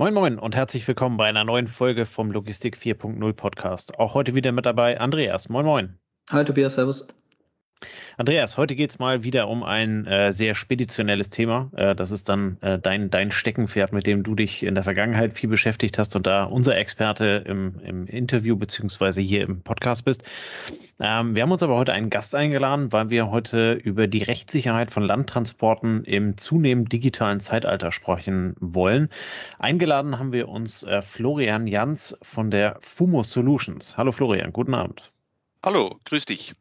Moin Moin und herzlich willkommen bei einer neuen Folge vom Logistik 4.0 Podcast. Auch heute wieder mit dabei Andreas. Moin Moin. Hi Tobias, Servus. Andreas, heute geht es mal wieder um ein äh, sehr speditionelles Thema. Äh, das ist dann äh, dein, dein Steckenpferd, mit dem du dich in der Vergangenheit viel beschäftigt hast und da unser Experte im, im Interview beziehungsweise hier im Podcast bist. Ähm, wir haben uns aber heute einen Gast eingeladen, weil wir heute über die Rechtssicherheit von Landtransporten im zunehmend digitalen Zeitalter sprechen wollen. Eingeladen haben wir uns äh, Florian Jans von der FUMO Solutions. Hallo Florian, guten Abend. Hallo, grüß dich.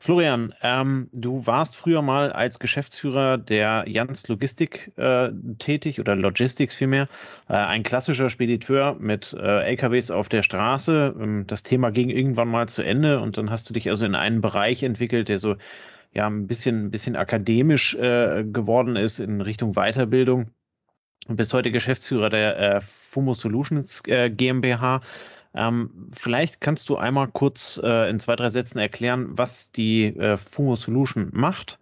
Florian, ähm, du warst früher mal als Geschäftsführer der Jans Logistik äh, tätig oder Logistics vielmehr. Äh, ein klassischer Spediteur mit äh, LKWs auf der Straße. Ähm, das Thema ging irgendwann mal zu Ende und dann hast du dich also in einen Bereich entwickelt, der so ja ein bisschen, ein bisschen akademisch äh, geworden ist in Richtung Weiterbildung. Und bist heute Geschäftsführer der äh, FUMO Solutions äh, GmbH. Ähm, vielleicht kannst du einmal kurz äh, in zwei, drei Sätzen erklären, was die äh, Fumo Solution macht,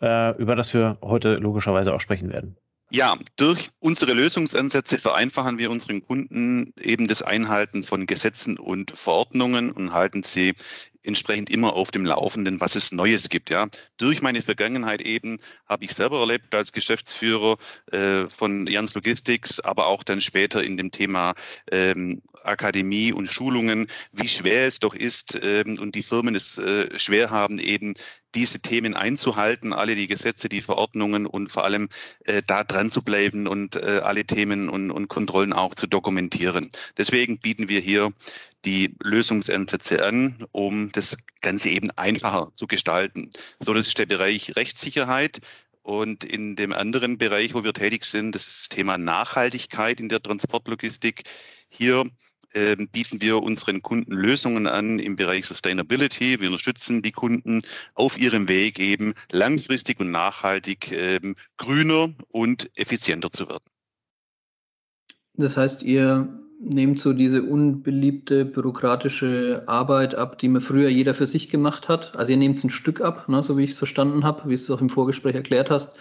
äh, über das wir heute logischerweise auch sprechen werden. Ja, durch unsere Lösungsansätze vereinfachen wir unseren Kunden eben das Einhalten von Gesetzen und Verordnungen und halten sie entsprechend immer auf dem Laufenden, was es Neues gibt. Ja, durch meine Vergangenheit eben habe ich selber erlebt als Geschäftsführer äh, von Jans Logistics, aber auch dann später in dem Thema ähm, Akademie und Schulungen, wie schwer es doch ist ähm, und die Firmen es äh, schwer haben, eben diese Themen einzuhalten, alle die Gesetze, die Verordnungen und vor allem äh, da dran zu bleiben und äh, alle Themen und, und Kontrollen auch zu dokumentieren. Deswegen bieten wir hier die Lösungsansätze an, um das Ganze eben einfacher zu gestalten. So, das ist der Bereich Rechtssicherheit. Und in dem anderen Bereich, wo wir tätig sind, das ist das Thema Nachhaltigkeit in der Transportlogistik. Hier ähm, bieten wir unseren Kunden Lösungen an im Bereich Sustainability. Wir unterstützen die Kunden auf ihrem Weg eben langfristig und nachhaltig ähm, grüner und effizienter zu werden. Das heißt, ihr nehmt so diese unbeliebte bürokratische Arbeit ab, die mir früher jeder für sich gemacht hat. Also ihr nehmt es ein Stück ab, ne, so wie ich es verstanden habe, wie du es auch im Vorgespräch erklärt hast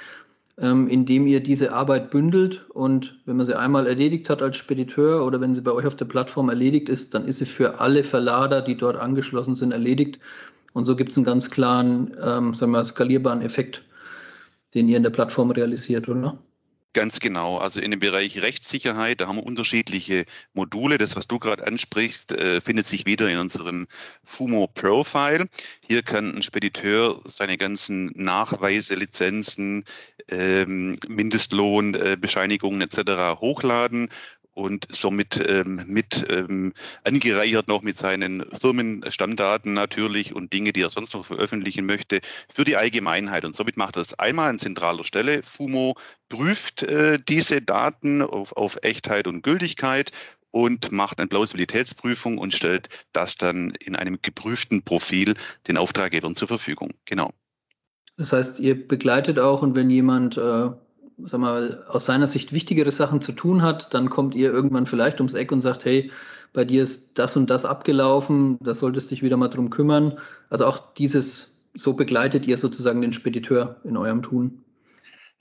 indem ihr diese Arbeit bündelt und wenn man sie einmal erledigt hat als Spediteur oder wenn sie bei euch auf der Plattform erledigt ist, dann ist sie für alle Verlader, die dort angeschlossen sind, erledigt. Und so gibt es einen ganz klaren, ähm, sagen wir, skalierbaren Effekt, den ihr in der Plattform realisiert, oder? Ganz genau. Also in dem Bereich Rechtssicherheit, da haben wir unterschiedliche Module. Das, was du gerade ansprichst, äh, findet sich wieder in unserem FUMO Profile. Hier kann ein Spediteur seine ganzen Nachweise, Lizenzen, ähm, Mindestlohn, äh, Bescheinigungen etc. hochladen und somit ähm, mit ähm, angereichert noch mit seinen Firmenstammdaten natürlich und Dinge, die er sonst noch veröffentlichen möchte, für die Allgemeinheit. Und somit macht er es einmal an zentraler Stelle. FUMO prüft äh, diese Daten auf, auf Echtheit und Gültigkeit und macht eine Plausibilitätsprüfung und stellt das dann in einem geprüften Profil den Auftraggebern zur Verfügung. Genau. Das heißt, ihr begleitet auch und wenn jemand äh sag mal, aus seiner Sicht wichtigere Sachen zu tun hat, dann kommt ihr irgendwann vielleicht ums Eck und sagt, hey, bei dir ist das und das abgelaufen, da solltest du dich wieder mal drum kümmern. Also auch dieses, so begleitet ihr sozusagen den Spediteur in eurem Tun.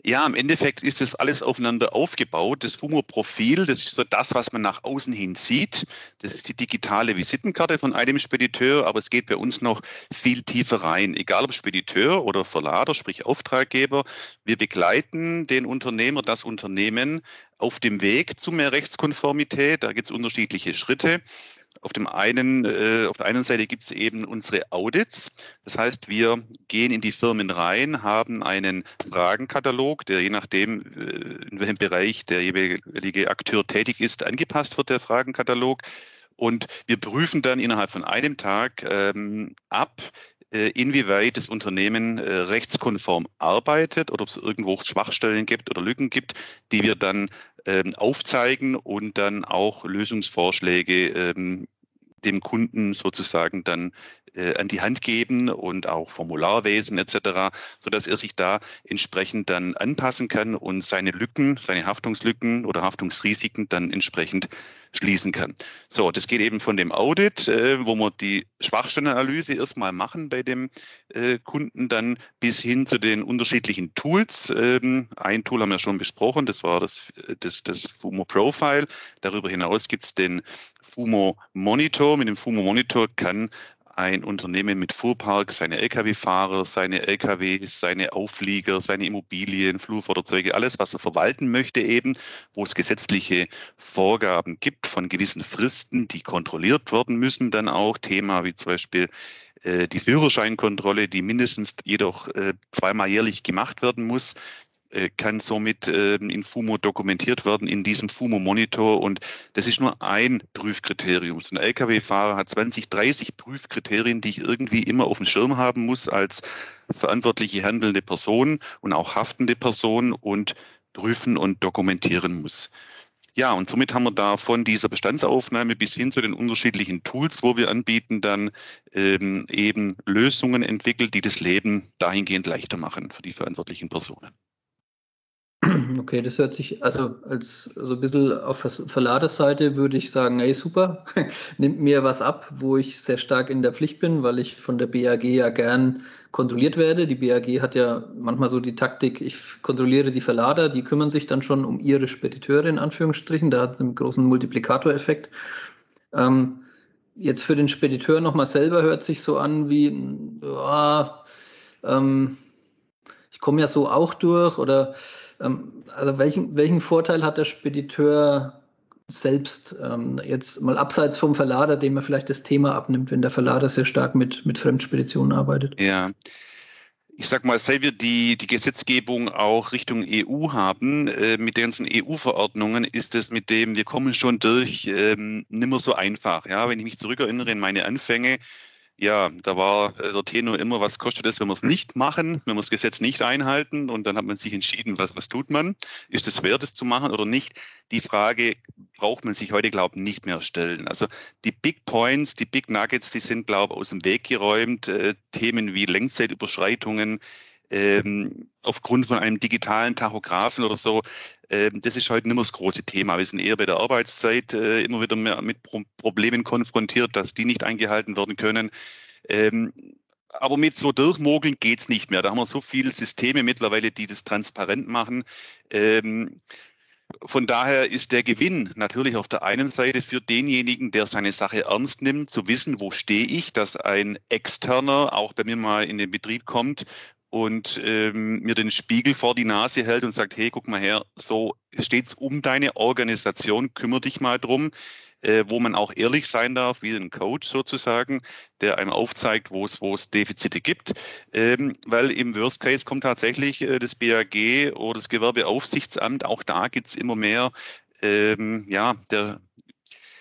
Ja, im Endeffekt ist das alles aufeinander aufgebaut. Das FUMO-Profil, das ist so das, was man nach außen hin sieht. Das ist die digitale Visitenkarte von einem Spediteur, aber es geht bei uns noch viel tiefer rein. Egal ob Spediteur oder Verlader, sprich Auftraggeber, wir begleiten den Unternehmer, das Unternehmen auf dem Weg zu mehr Rechtskonformität. Da gibt es unterschiedliche Schritte. Auf, dem einen, äh, auf der einen Seite gibt es eben unsere Audits. Das heißt, wir gehen in die Firmen rein, haben einen Fragenkatalog, der je nachdem, äh, in welchem Bereich der jeweilige Akteur tätig ist, angepasst wird, der Fragenkatalog. Und wir prüfen dann innerhalb von einem Tag ähm, ab, äh, inwieweit das Unternehmen äh, rechtskonform arbeitet oder ob es irgendwo Schwachstellen gibt oder Lücken gibt, die wir dann ähm, aufzeigen und dann auch Lösungsvorschläge ähm, dem Kunden sozusagen dann äh, an die Hand geben und auch Formularwesen etc., sodass er sich da entsprechend dann anpassen kann und seine Lücken, seine Haftungslücken oder Haftungsrisiken dann entsprechend schließen kann. So, das geht eben von dem Audit, äh, wo wir die Schwachstellenanalyse erstmal machen bei dem äh, Kunden, dann bis hin zu den unterschiedlichen Tools. Ähm, ein Tool haben wir schon besprochen, das war das, das, das FUMO Profile. Darüber hinaus gibt es den FUMO Monitor. Mit dem FUMO Monitor kann ein Unternehmen mit Fuhrpark seine Lkw-Fahrer, seine Lkws, seine Auflieger, seine Immobilien, Flurfahrzeuge, alles, was er verwalten möchte eben, wo es gesetzliche Vorgaben gibt von gewissen Fristen, die kontrolliert werden müssen, dann auch Thema wie zum Beispiel äh, die Führerscheinkontrolle, die mindestens jedoch äh, zweimal jährlich gemacht werden muss. Äh, kann somit ähm, in FUMO dokumentiert werden, in diesem FUMO-Monitor. Und das ist nur ein Prüfkriterium. So ein Lkw-Fahrer hat 20, 30 Prüfkriterien, die ich irgendwie immer auf dem Schirm haben muss als verantwortliche handelnde Person und auch haftende Person und prüfen und dokumentieren muss. Ja, und somit haben wir da von dieser Bestandsaufnahme bis hin zu den unterschiedlichen Tools, wo wir anbieten, dann ähm, eben Lösungen entwickelt, die das Leben dahingehend leichter machen für die verantwortlichen Personen. Okay, das hört sich, also als so ein bisschen auf Verladerseite würde ich sagen, hey super, nimmt mir was ab, wo ich sehr stark in der Pflicht bin, weil ich von der BAG ja gern kontrolliert werde. Die BAG hat ja manchmal so die Taktik, ich kontrolliere die Verlader, die kümmern sich dann schon um ihre Spediteure in Anführungsstrichen, da hat es einen großen Multiplikatoreffekt. Ähm, jetzt für den Spediteur nochmal selber hört sich so an wie, ja, ähm, ich komme ja so auch durch oder also welchen, welchen Vorteil hat der Spediteur selbst ähm, jetzt mal abseits vom Verlader, dem er vielleicht das Thema abnimmt, wenn der Verlader sehr stark mit, mit Fremdspeditionen arbeitet? Ja. Ich sag mal, seit wir die, die Gesetzgebung auch Richtung EU haben, äh, mit den ganzen EU-Verordnungen, ist es mit dem, wir kommen schon durch, ähm, nimmer so einfach. Ja, wenn ich mich zurückerinnere in meine Anfänge, ja, da war äh, der Tenor immer, was kostet es, wenn wir es nicht machen, wenn wir das Gesetz nicht einhalten und dann hat man sich entschieden, was, was tut man? Ist es wert, es zu machen oder nicht? Die Frage braucht man sich heute, glaube ich, nicht mehr stellen. Also die Big Points, die Big Nuggets, die sind, glaube ich, aus dem Weg geräumt. Äh, Themen wie Lenkzeitüberschreitungen, ähm, aufgrund von einem digitalen Tachografen oder so, ähm, das ist heute nicht mehr das große Thema. Wir sind eher bei der Arbeitszeit äh, immer wieder mit Pro Problemen konfrontiert, dass die nicht eingehalten werden können. Ähm, aber mit so Durchmogeln geht's nicht mehr. Da haben wir so viele Systeme mittlerweile, die das transparent machen. Ähm, von daher ist der Gewinn natürlich auf der einen Seite für denjenigen, der seine Sache ernst nimmt, zu wissen, wo stehe ich, dass ein Externer auch bei mir mal in den Betrieb kommt und ähm, mir den Spiegel vor die Nase hält und sagt, hey, guck mal her, so steht's um deine Organisation, kümmere dich mal drum, äh, wo man auch ehrlich sein darf, wie ein Coach sozusagen, der einem aufzeigt, wo es, wo es Defizite gibt. Ähm, weil im Worst Case kommt tatsächlich äh, das BAG oder das Gewerbeaufsichtsamt, auch da gibt's immer mehr ähm, ja, der,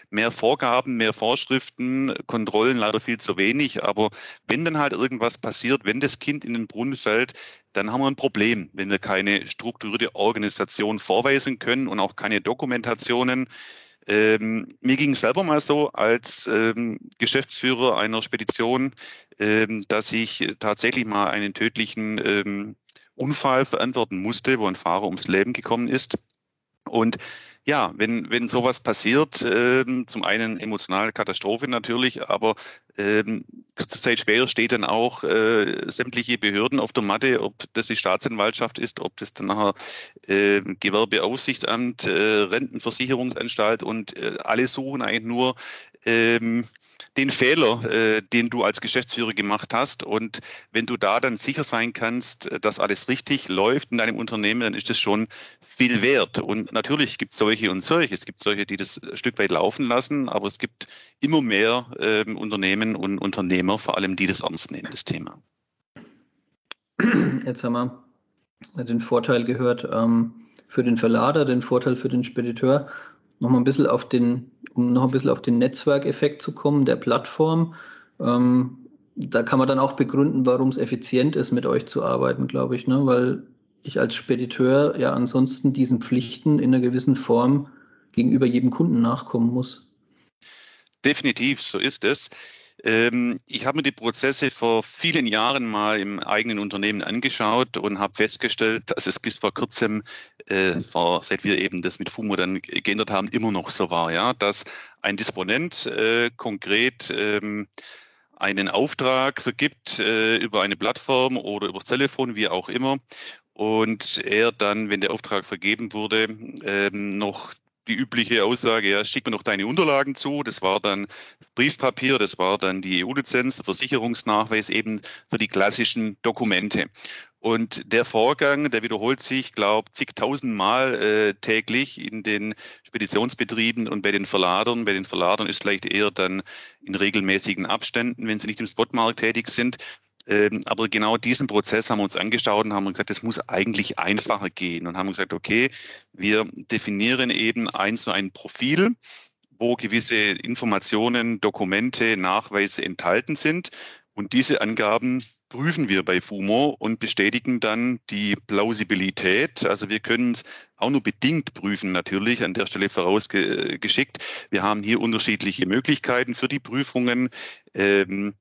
mehr Vorgaben, mehr Vorschriften, Kontrollen leider viel zu wenig. Aber wenn dann halt irgendwas passiert, wenn das Kind in den Brunnen fällt, dann haben wir ein Problem, wenn wir keine strukturierte Organisation vorweisen können und auch keine Dokumentationen. Ähm, mir ging es selber mal so als ähm, Geschäftsführer einer Spedition, ähm, dass ich tatsächlich mal einen tödlichen ähm, Unfall verantworten musste, wo ein Fahrer ums Leben gekommen ist. Und ja, wenn, wenn sowas passiert, ähm, zum einen emotionale Katastrophe natürlich, aber ähm, kurze Zeit später steht dann auch äh, sämtliche Behörden auf der Matte, ob das die Staatsanwaltschaft ist, ob das dann nachher äh, Gewerbeaufsichtsamt, äh, Rentenversicherungsanstalt und äh, alle suchen eigentlich nur ähm, den Fehler, äh, den du als Geschäftsführer gemacht hast. Und wenn du da dann sicher sein kannst, äh, dass alles richtig läuft in deinem Unternehmen, dann ist das schon viel wert. Und natürlich gibt es solche und solche. Es gibt solche, die das ein Stück weit laufen lassen, aber es gibt immer mehr äh, Unternehmen und Unternehmer, vor allem, die das ernst nehmen, das Thema. Jetzt haben wir den Vorteil gehört ähm, für den Verlader, den Vorteil für den Spediteur noch mal ein bisschen auf den, um noch ein bisschen auf den Netzwerkeffekt zu kommen, der Plattform. Ähm, da kann man dann auch begründen, warum es effizient ist, mit euch zu arbeiten, glaube ich, ne? weil ich als Spediteur ja ansonsten diesen Pflichten in einer gewissen Form gegenüber jedem Kunden nachkommen muss. Definitiv, so ist es. Ähm, ich habe mir die Prozesse vor vielen Jahren mal im eigenen Unternehmen angeschaut und habe festgestellt, dass es bis vor kurzem, äh, vor, seit wir eben das mit FUMO dann geändert haben, immer noch so war, ja, dass ein Disponent äh, konkret ähm, einen Auftrag vergibt äh, über eine Plattform oder übers Telefon, wie auch immer, und er dann, wenn der Auftrag vergeben wurde, ähm, noch die übliche Aussage, ja, schick mir noch deine Unterlagen zu. Das war dann Briefpapier, das war dann die EU-Lizenz, Versicherungsnachweis, eben so die klassischen Dokumente. Und der Vorgang, der wiederholt sich, glaube zigtausend Mal äh, täglich in den Speditionsbetrieben und bei den Verladern. Bei den Verladern ist vielleicht eher dann in regelmäßigen Abständen, wenn sie nicht im Spotmarkt tätig sind. Ähm, aber genau diesen Prozess haben wir uns angeschaut und haben gesagt, es muss eigentlich einfacher gehen und haben gesagt, okay, wir definieren eben ein so ein Profil, wo gewisse Informationen, Dokumente, Nachweise enthalten sind. Und diese Angaben prüfen wir bei FUMO und bestätigen dann die Plausibilität. Also wir können auch nur bedingt prüfen, natürlich an der Stelle vorausgeschickt. Wir haben hier unterschiedliche Möglichkeiten für die Prüfungen. Ähm,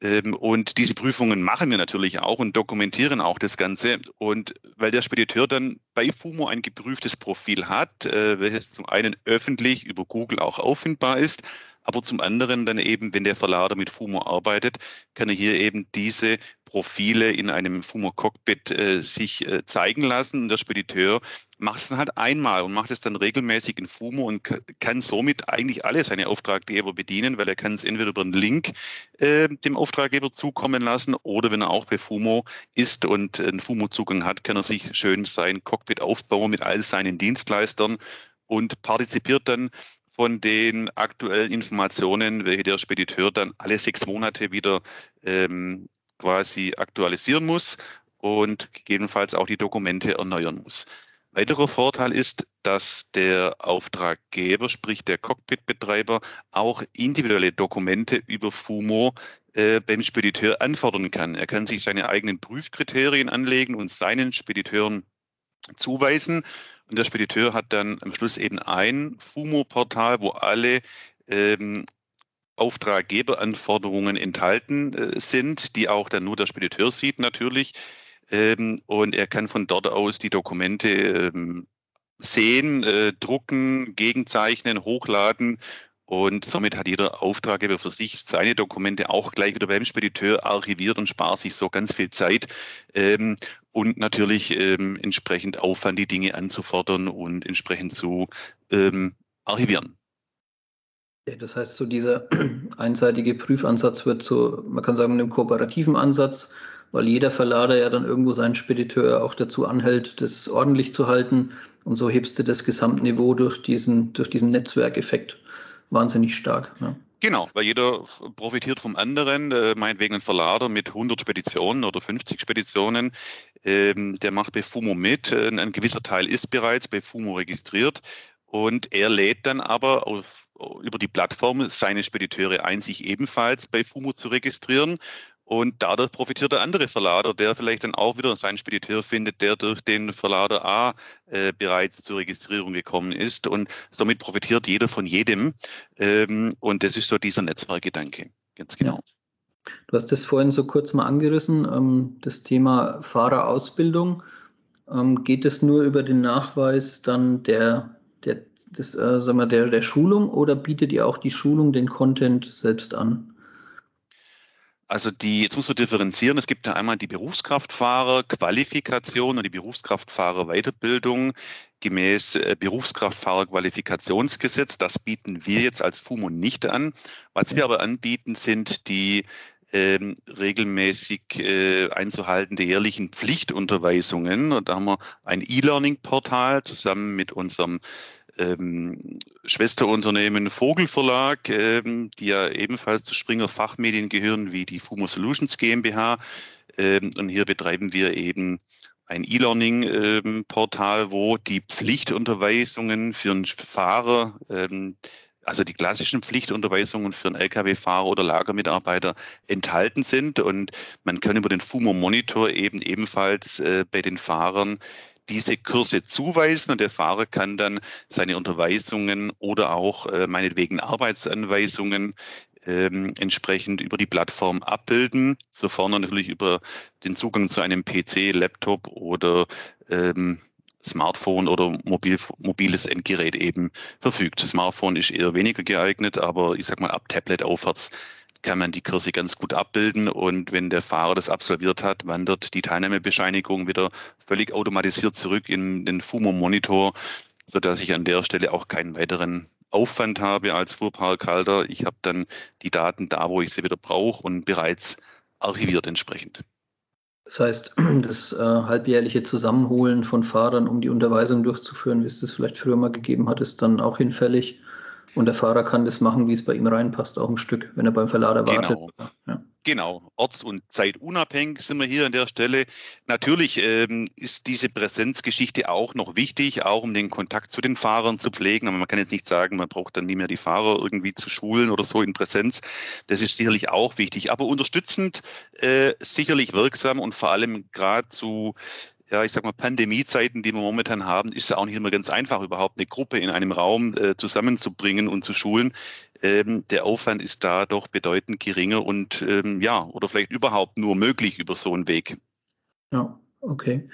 und diese Prüfungen machen wir natürlich auch und dokumentieren auch das Ganze. Und weil der Spediteur dann bei FUMO ein geprüftes Profil hat, äh, welches zum einen öffentlich über Google auch auffindbar ist, aber zum anderen dann eben, wenn der Verlader mit FUMO arbeitet, kann er hier eben diese Profile in einem Fumo Cockpit äh, sich äh, zeigen lassen. Und der Spediteur macht es dann halt einmal und macht es dann regelmäßig in Fumo und kann somit eigentlich alle seine Auftraggeber bedienen, weil er kann es entweder über einen Link äh, dem Auftraggeber zukommen lassen oder wenn er auch bei Fumo ist und einen Fumo-Zugang hat, kann er sich schön sein Cockpit aufbauen mit all seinen Dienstleistern und partizipiert dann von den aktuellen Informationen, welche der Spediteur dann alle sechs Monate wieder ähm, quasi aktualisieren muss und gegebenenfalls auch die Dokumente erneuern muss. Weiterer Vorteil ist, dass der Auftraggeber, sprich der Cockpit-Betreiber, auch individuelle Dokumente über FUMO äh, beim Spediteur anfordern kann. Er kann sich seine eigenen Prüfkriterien anlegen und seinen Spediteuren zuweisen. Und der Spediteur hat dann am Schluss eben ein FUMO-Portal, wo alle ähm, Auftraggeberanforderungen enthalten äh, sind, die auch dann nur der Spediteur sieht natürlich. Ähm, und er kann von dort aus die Dokumente ähm, sehen, äh, drucken, gegenzeichnen, hochladen. Und somit hat jeder Auftraggeber für sich seine Dokumente auch gleich wieder beim Spediteur archiviert und spart sich so ganz viel Zeit. Ähm, und natürlich entsprechend Aufwand, die Dinge anzufordern und entsprechend zu archivieren. Das heißt, so dieser einseitige Prüfansatz wird so, man kann sagen, einem kooperativen Ansatz, weil jeder Verlader ja dann irgendwo seinen Spediteur auch dazu anhält, das ordentlich zu halten. Und so hebst du das Gesamtniveau durch diesen, durch diesen Netzwerkeffekt wahnsinnig stark. Ne? Genau, weil jeder profitiert vom anderen, äh, meinetwegen ein Verlader mit 100 Speditionen oder 50 Speditionen, ähm, der macht bei FUMO mit. Ein, ein gewisser Teil ist bereits bei FUMO registriert und er lädt dann aber auf über die Plattform seine Spediteure ein, sich ebenfalls bei FUMO zu registrieren. Und dadurch profitiert der andere Verlader, der vielleicht dann auch wieder seinen Spediteur findet, der durch den Verlader A äh, bereits zur Registrierung gekommen ist. Und somit profitiert jeder von jedem. Ähm, und das ist so dieser Netzwerkgedanke. Ganz genau. Ja. Du hast das vorhin so kurz mal angerissen, ähm, das Thema Fahrerausbildung. Ähm, geht es nur über den Nachweis dann der, der des, äh, sagen wir, der, der Schulung oder bietet ihr auch die Schulung, den Content selbst an? Also die, jetzt muss man differenzieren. Es gibt ja einmal die Berufskraftfahrer-Qualifikation und die Berufskraftfahrer-Weiterbildung gemäß äh, Berufskraftfahrer-Qualifikationsgesetz. Das bieten wir jetzt als FUMO nicht an. Was wir aber anbieten, sind die ähm, regelmäßig äh, einzuhaltende jährlichen Pflichtunterweisungen. Und da haben wir ein E-Learning-Portal zusammen mit unserem ähm, Schwesterunternehmen Vogelverlag, ähm, die ja ebenfalls zu Springer Fachmedien gehören, wie die Fumo Solutions GmbH. Ähm, und hier betreiben wir eben ein E-Learning-Portal, ähm, wo die Pflichtunterweisungen für einen Fahrer, ähm, also die klassischen Pflichtunterweisungen für einen Lkw-Fahrer oder Lagermitarbeiter enthalten sind. Und man kann über den FUMO Monitor eben ebenfalls äh, bei den Fahrern diese Kurse zuweisen und der Fahrer kann dann seine Unterweisungen oder auch äh, meinetwegen Arbeitsanweisungen ähm, entsprechend über die Plattform abbilden, sofern natürlich über den Zugang zu einem PC, Laptop oder ähm, Smartphone oder mobil, mobiles Endgerät eben verfügt. Smartphone ist eher weniger geeignet, aber ich sag mal ab Tablet aufwärts kann man die Kurse ganz gut abbilden und wenn der Fahrer das absolviert hat, wandert die Teilnahmebescheinigung wieder völlig automatisiert zurück in den FUMO-Monitor, sodass ich an der Stelle auch keinen weiteren Aufwand habe als Fuhrparkhalter. Ich habe dann die Daten da, wo ich sie wieder brauche und bereits archiviert entsprechend. Das heißt, das äh, halbjährliche Zusammenholen von Fahrern, um die Unterweisung durchzuführen, wie es das vielleicht früher mal gegeben hat, ist dann auch hinfällig. Und der Fahrer kann das machen, wie es bei ihm reinpasst, auch ein Stück, wenn er beim Verlader wartet. Genau. Ja. Genau, orts- und zeitunabhängig sind wir hier an der Stelle. Natürlich ähm, ist diese Präsenzgeschichte auch noch wichtig, auch um den Kontakt zu den Fahrern zu pflegen. Aber man kann jetzt nicht sagen, man braucht dann nie mehr die Fahrer irgendwie zu schulen oder so in Präsenz. Das ist sicherlich auch wichtig. Aber unterstützend äh, sicherlich wirksam und vor allem gerade zu ja, ich sag mal, Pandemiezeiten, die wir momentan haben, ist es auch nicht immer ganz einfach, überhaupt eine Gruppe in einem Raum äh, zusammenzubringen und zu schulen. Ähm, der Aufwand ist da doch bedeutend geringer und ähm, ja, oder vielleicht überhaupt nur möglich über so einen Weg. Ja, okay.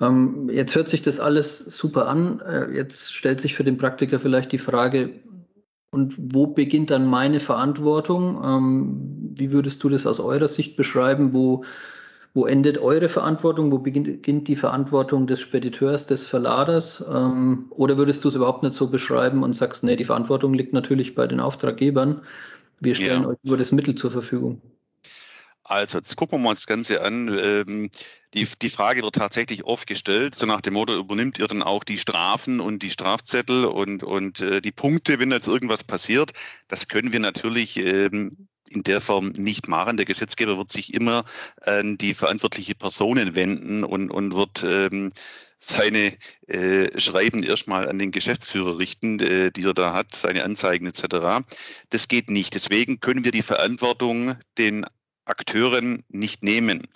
Ähm, jetzt hört sich das alles super an. Äh, jetzt stellt sich für den Praktiker vielleicht die Frage, und wo beginnt dann meine Verantwortung? Ähm, wie würdest du das aus eurer Sicht beschreiben? Wo wo endet eure Verantwortung? Wo beginnt die Verantwortung des Spediteurs, des Verladers? Ähm, oder würdest du es überhaupt nicht so beschreiben und sagst, nee, die Verantwortung liegt natürlich bei den Auftraggebern. Wir stellen ja. euch nur das Mittel zur Verfügung. Also, jetzt gucken wir uns das Ganze an. Ähm, die, die Frage wird tatsächlich oft gestellt, so nach dem Motto, übernimmt ihr dann auch die Strafen und die Strafzettel und, und äh, die Punkte, wenn jetzt irgendwas passiert? Das können wir natürlich ähm, in der Form nicht machen. Der Gesetzgeber wird sich immer an die verantwortliche Personen wenden und, und wird ähm, seine äh, Schreiben erstmal an den Geschäftsführer richten, äh, die er da hat, seine Anzeigen etc. Das geht nicht. Deswegen können wir die Verantwortung den Akteuren nicht nehmen.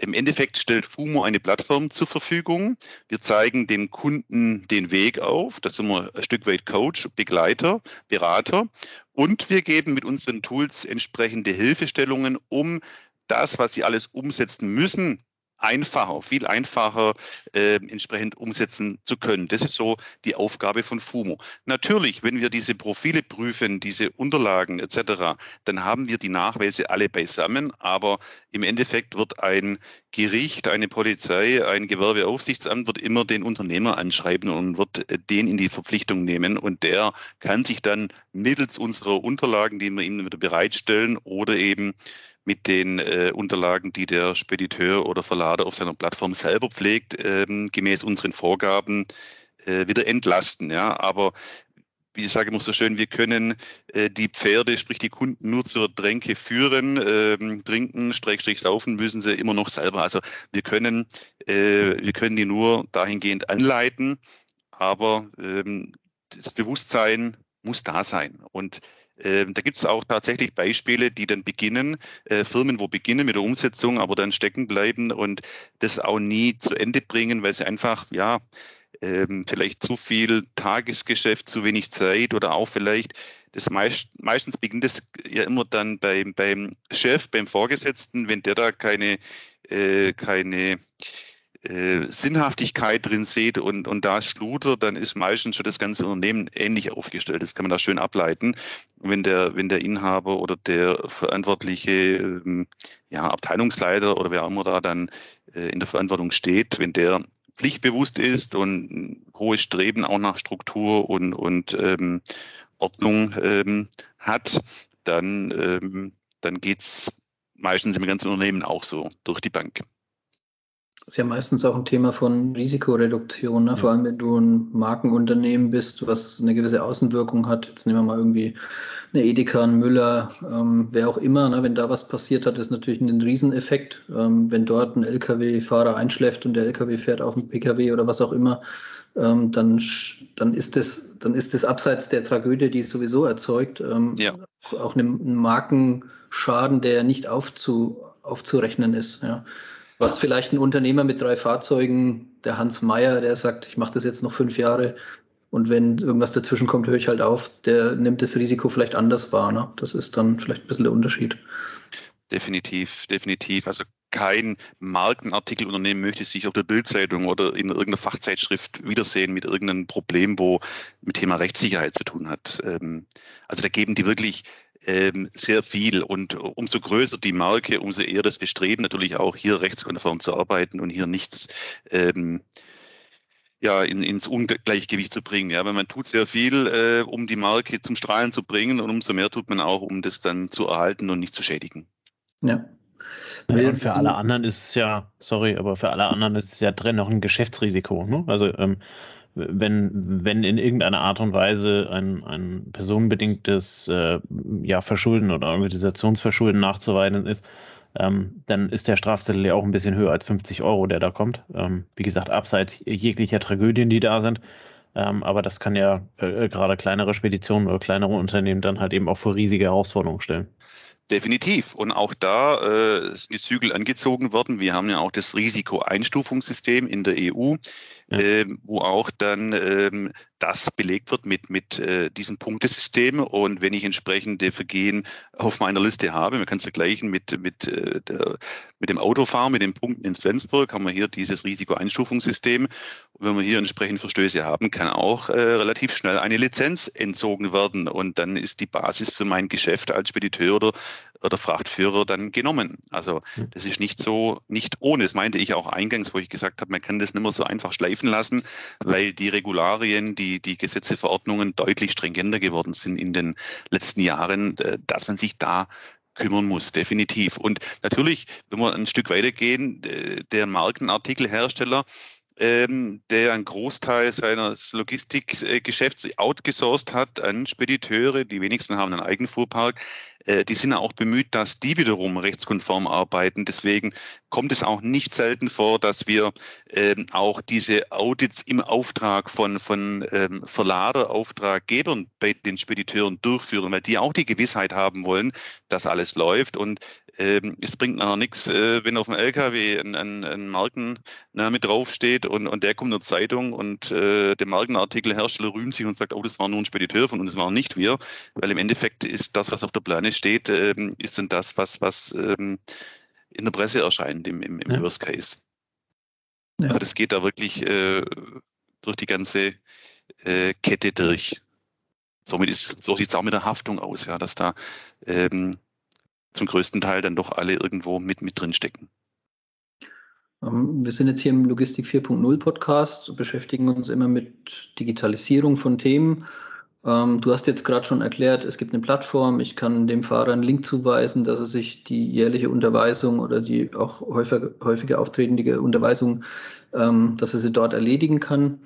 Im Endeffekt stellt FUMO eine Plattform zur Verfügung. Wir zeigen den Kunden den Weg auf. Das sind wir ein Stück weit Coach, Begleiter, Berater. Und wir geben mit unseren Tools entsprechende Hilfestellungen, um das, was sie alles umsetzen müssen, einfacher, viel einfacher äh, entsprechend umsetzen zu können. Das ist so die Aufgabe von FUMO. Natürlich, wenn wir diese Profile prüfen, diese Unterlagen etc., dann haben wir die Nachweise alle beisammen, aber im Endeffekt wird ein Gericht, eine Polizei, ein Gewerbeaufsichtsamt wird immer den Unternehmer anschreiben und wird äh, den in die Verpflichtung nehmen und der kann sich dann mittels unserer Unterlagen, die wir ihm wieder bereitstellen oder eben mit den äh, Unterlagen, die der Spediteur oder Verlader auf seiner Plattform selber pflegt, ähm, gemäß unseren Vorgaben äh, wieder entlasten. Ja, aber wie ich sage immer so schön, wir können äh, die Pferde, sprich die Kunden, nur zur Tränke führen. Ähm, trinken, Streckstrich saufen müssen sie immer noch selber. Also wir können, äh, wir können die nur dahingehend anleiten, aber ähm, das Bewusstsein muss da sein. Und ähm, da gibt es auch tatsächlich Beispiele, die dann beginnen, äh, Firmen, wo beginnen mit der Umsetzung, aber dann stecken bleiben und das auch nie zu Ende bringen, weil sie einfach, ja, ähm, vielleicht zu viel Tagesgeschäft, zu wenig Zeit oder auch vielleicht das meist, meistens beginnt es ja immer dann beim, beim Chef, beim Vorgesetzten, wenn der da keine, äh, keine äh, Sinnhaftigkeit drin seht und, und da schludert, dann ist meistens schon das ganze Unternehmen ähnlich aufgestellt. Das kann man da schön ableiten. Wenn der, wenn der Inhaber oder der verantwortliche ähm, ja, Abteilungsleiter oder wer auch immer da dann äh, in der Verantwortung steht, wenn der pflichtbewusst ist und hohes Streben auch nach Struktur und, und ähm, Ordnung ähm, hat, dann, ähm, dann geht's meistens im ganzen Unternehmen auch so durch die Bank. Das ist ja meistens auch ein Thema von Risikoreduktion, ne? Ja. vor allem wenn du ein Markenunternehmen bist, was eine gewisse Außenwirkung hat. Jetzt nehmen wir mal irgendwie eine Edeka, ein Müller, ähm, wer auch immer. Ne? Wenn da was passiert hat, ist natürlich ein Rieseneffekt. Ähm, wenn dort ein Lkw-Fahrer einschläft und der Lkw fährt auf einen Pkw oder was auch immer, ähm, dann, dann, ist das, dann ist das abseits der Tragödie, die es sowieso erzeugt, ähm, ja. auch ein Markenschaden, der nicht aufzu, aufzurechnen ist. Ja. Was vielleicht ein Unternehmer mit drei Fahrzeugen, der Hans Meyer, der sagt, ich mache das jetzt noch fünf Jahre, Und wenn irgendwas dazwischen kommt, höre ich halt auf. Der nimmt das Risiko vielleicht anders wahr. Ne? Das ist dann vielleicht ein bisschen der Unterschied. Definitiv, definitiv. Also kein Markenartikelunternehmen möchte sich auf der Bildzeitung oder in irgendeiner Fachzeitschrift wiedersehen mit irgendeinem Problem, wo mit Thema Rechtssicherheit zu tun hat. Ähm, also da geben die wirklich ähm, sehr viel und umso größer die Marke, umso eher das Bestreben natürlich auch hier rechtskonform zu arbeiten und hier nichts ähm, ja, in, ins Ungleichgewicht zu bringen. Ja, weil man tut sehr viel, äh, um die Marke zum Strahlen zu bringen und umso mehr tut man auch, um das dann zu erhalten und nicht zu schädigen. Ja. Ja, und für alle anderen ist es ja, sorry, aber für alle anderen ist es ja drin noch ein Geschäftsrisiko. Ne? Also ähm, wenn, wenn in irgendeiner Art und Weise ein, ein personenbedingtes äh, ja, Verschulden oder Organisationsverschulden nachzuweisen ist, ähm, dann ist der Strafzettel ja auch ein bisschen höher als 50 Euro, der da kommt. Ähm, wie gesagt, abseits jeglicher Tragödien, die da sind. Ähm, aber das kann ja äh, gerade kleinere Speditionen oder kleinere Unternehmen dann halt eben auch vor riesige Herausforderungen stellen. Definitiv. Und auch da äh, sind die Zügel angezogen worden. Wir haben ja auch das Risikoeinstufungssystem in der EU, ja. äh, wo auch dann ähm, das belegt wird mit, mit äh, diesem Punktesystem. Und wenn ich entsprechende Vergehen auf meiner Liste habe, man kann es vergleichen mit, mit, äh, der, mit dem Autofahren, mit den Punkten in Flensburg, haben wir hier dieses Risikoeinstufungssystem. Und wenn wir hier entsprechend Verstöße haben, kann auch äh, relativ schnell eine Lizenz entzogen werden. Und dann ist die Basis für mein Geschäft als Spediteur oder oder Frachtführer dann genommen. Also hm. das ist nicht so, nicht ohne. Das meinte ich auch eingangs, wo ich gesagt habe, man kann das nicht mehr so einfach schleifen lassen, weil die Regularien, die, die Gesetze, Verordnungen deutlich stringenter geworden sind in den letzten Jahren, äh, dass man sich da kümmern muss, definitiv. Und natürlich, wenn wir ein Stück weitergehen, äh, der Markenartikelhersteller, ähm, der einen Großteil seines Logistikgeschäfts outgesourced hat an Spediteure. Die wenigsten haben einen Eigenfuhrpark. Äh, die sind auch bemüht, dass die wiederum rechtskonform arbeiten. Deswegen kommt es auch nicht selten vor, dass wir ähm, auch diese Audits im Auftrag von, von ähm, Verlader, Auftraggebern bei den Spediteuren durchführen, weil die auch die Gewissheit haben wollen, dass alles läuft. Und ähm, es bringt nachher nichts, äh, wenn auf dem LKW ein, ein, ein Markenname draufsteht und, und der kommt in der Zeitung und äh, der Markenartikelhersteller rühmt sich und sagt, oh, das war nur ein Spediteur von uns, das waren nicht wir. Weil im Endeffekt ist das, was auf der Plane steht, ähm, ist dann das, was, was ähm, in der Presse erscheint im, im, im ja. Worst Case. Ja. Also das geht da wirklich äh, durch die ganze äh, Kette durch. Somit ist, so sieht es auch mit der Haftung aus, ja, dass da ähm, zum größten Teil dann doch alle irgendwo mit, mit drin stecken. Ähm, wir sind jetzt hier im Logistik 4.0 Podcast, beschäftigen uns immer mit Digitalisierung von Themen. Ähm, du hast jetzt gerade schon erklärt, es gibt eine Plattform, ich kann dem Fahrer einen Link zuweisen, dass er sich die jährliche Unterweisung oder die auch häufig, häufige auftretende Unterweisung, ähm, dass er sie dort erledigen kann.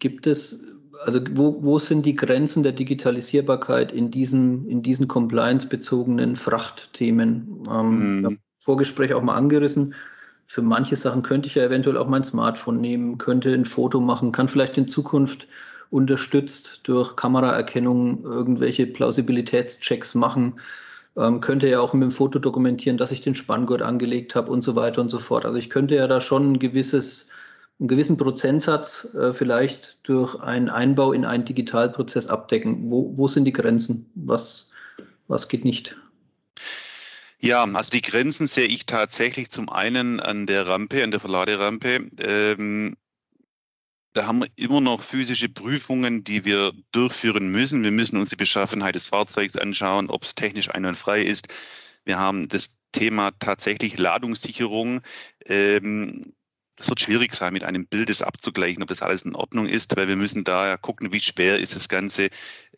Gibt es also wo, wo sind die Grenzen der Digitalisierbarkeit in diesen, in diesen compliance-bezogenen Frachtthemen? Ähm, mhm. Vorgespräch auch mal angerissen. Für manche Sachen könnte ich ja eventuell auch mein Smartphone nehmen, könnte ein Foto machen, kann vielleicht in Zukunft unterstützt durch Kameraerkennung irgendwelche Plausibilitätschecks machen, ähm, könnte ja auch mit dem Foto dokumentieren, dass ich den Spanngurt angelegt habe und so weiter und so fort. Also ich könnte ja da schon ein gewisses einen gewissen Prozentsatz äh, vielleicht durch einen Einbau in einen Digitalprozess abdecken? Wo, wo sind die Grenzen? Was, was geht nicht? Ja, also die Grenzen sehe ich tatsächlich zum einen an der Rampe, an der Verladerampe. Ähm, da haben wir immer noch physische Prüfungen, die wir durchführen müssen. Wir müssen uns die Beschaffenheit des Fahrzeugs anschauen, ob es technisch einwandfrei ist. Wir haben das Thema tatsächlich Ladungssicherung. Ähm, das wird schwierig sein, mit einem Bild das abzugleichen, ob das alles in Ordnung ist, weil wir müssen da gucken, wie schwer ist das Ganze,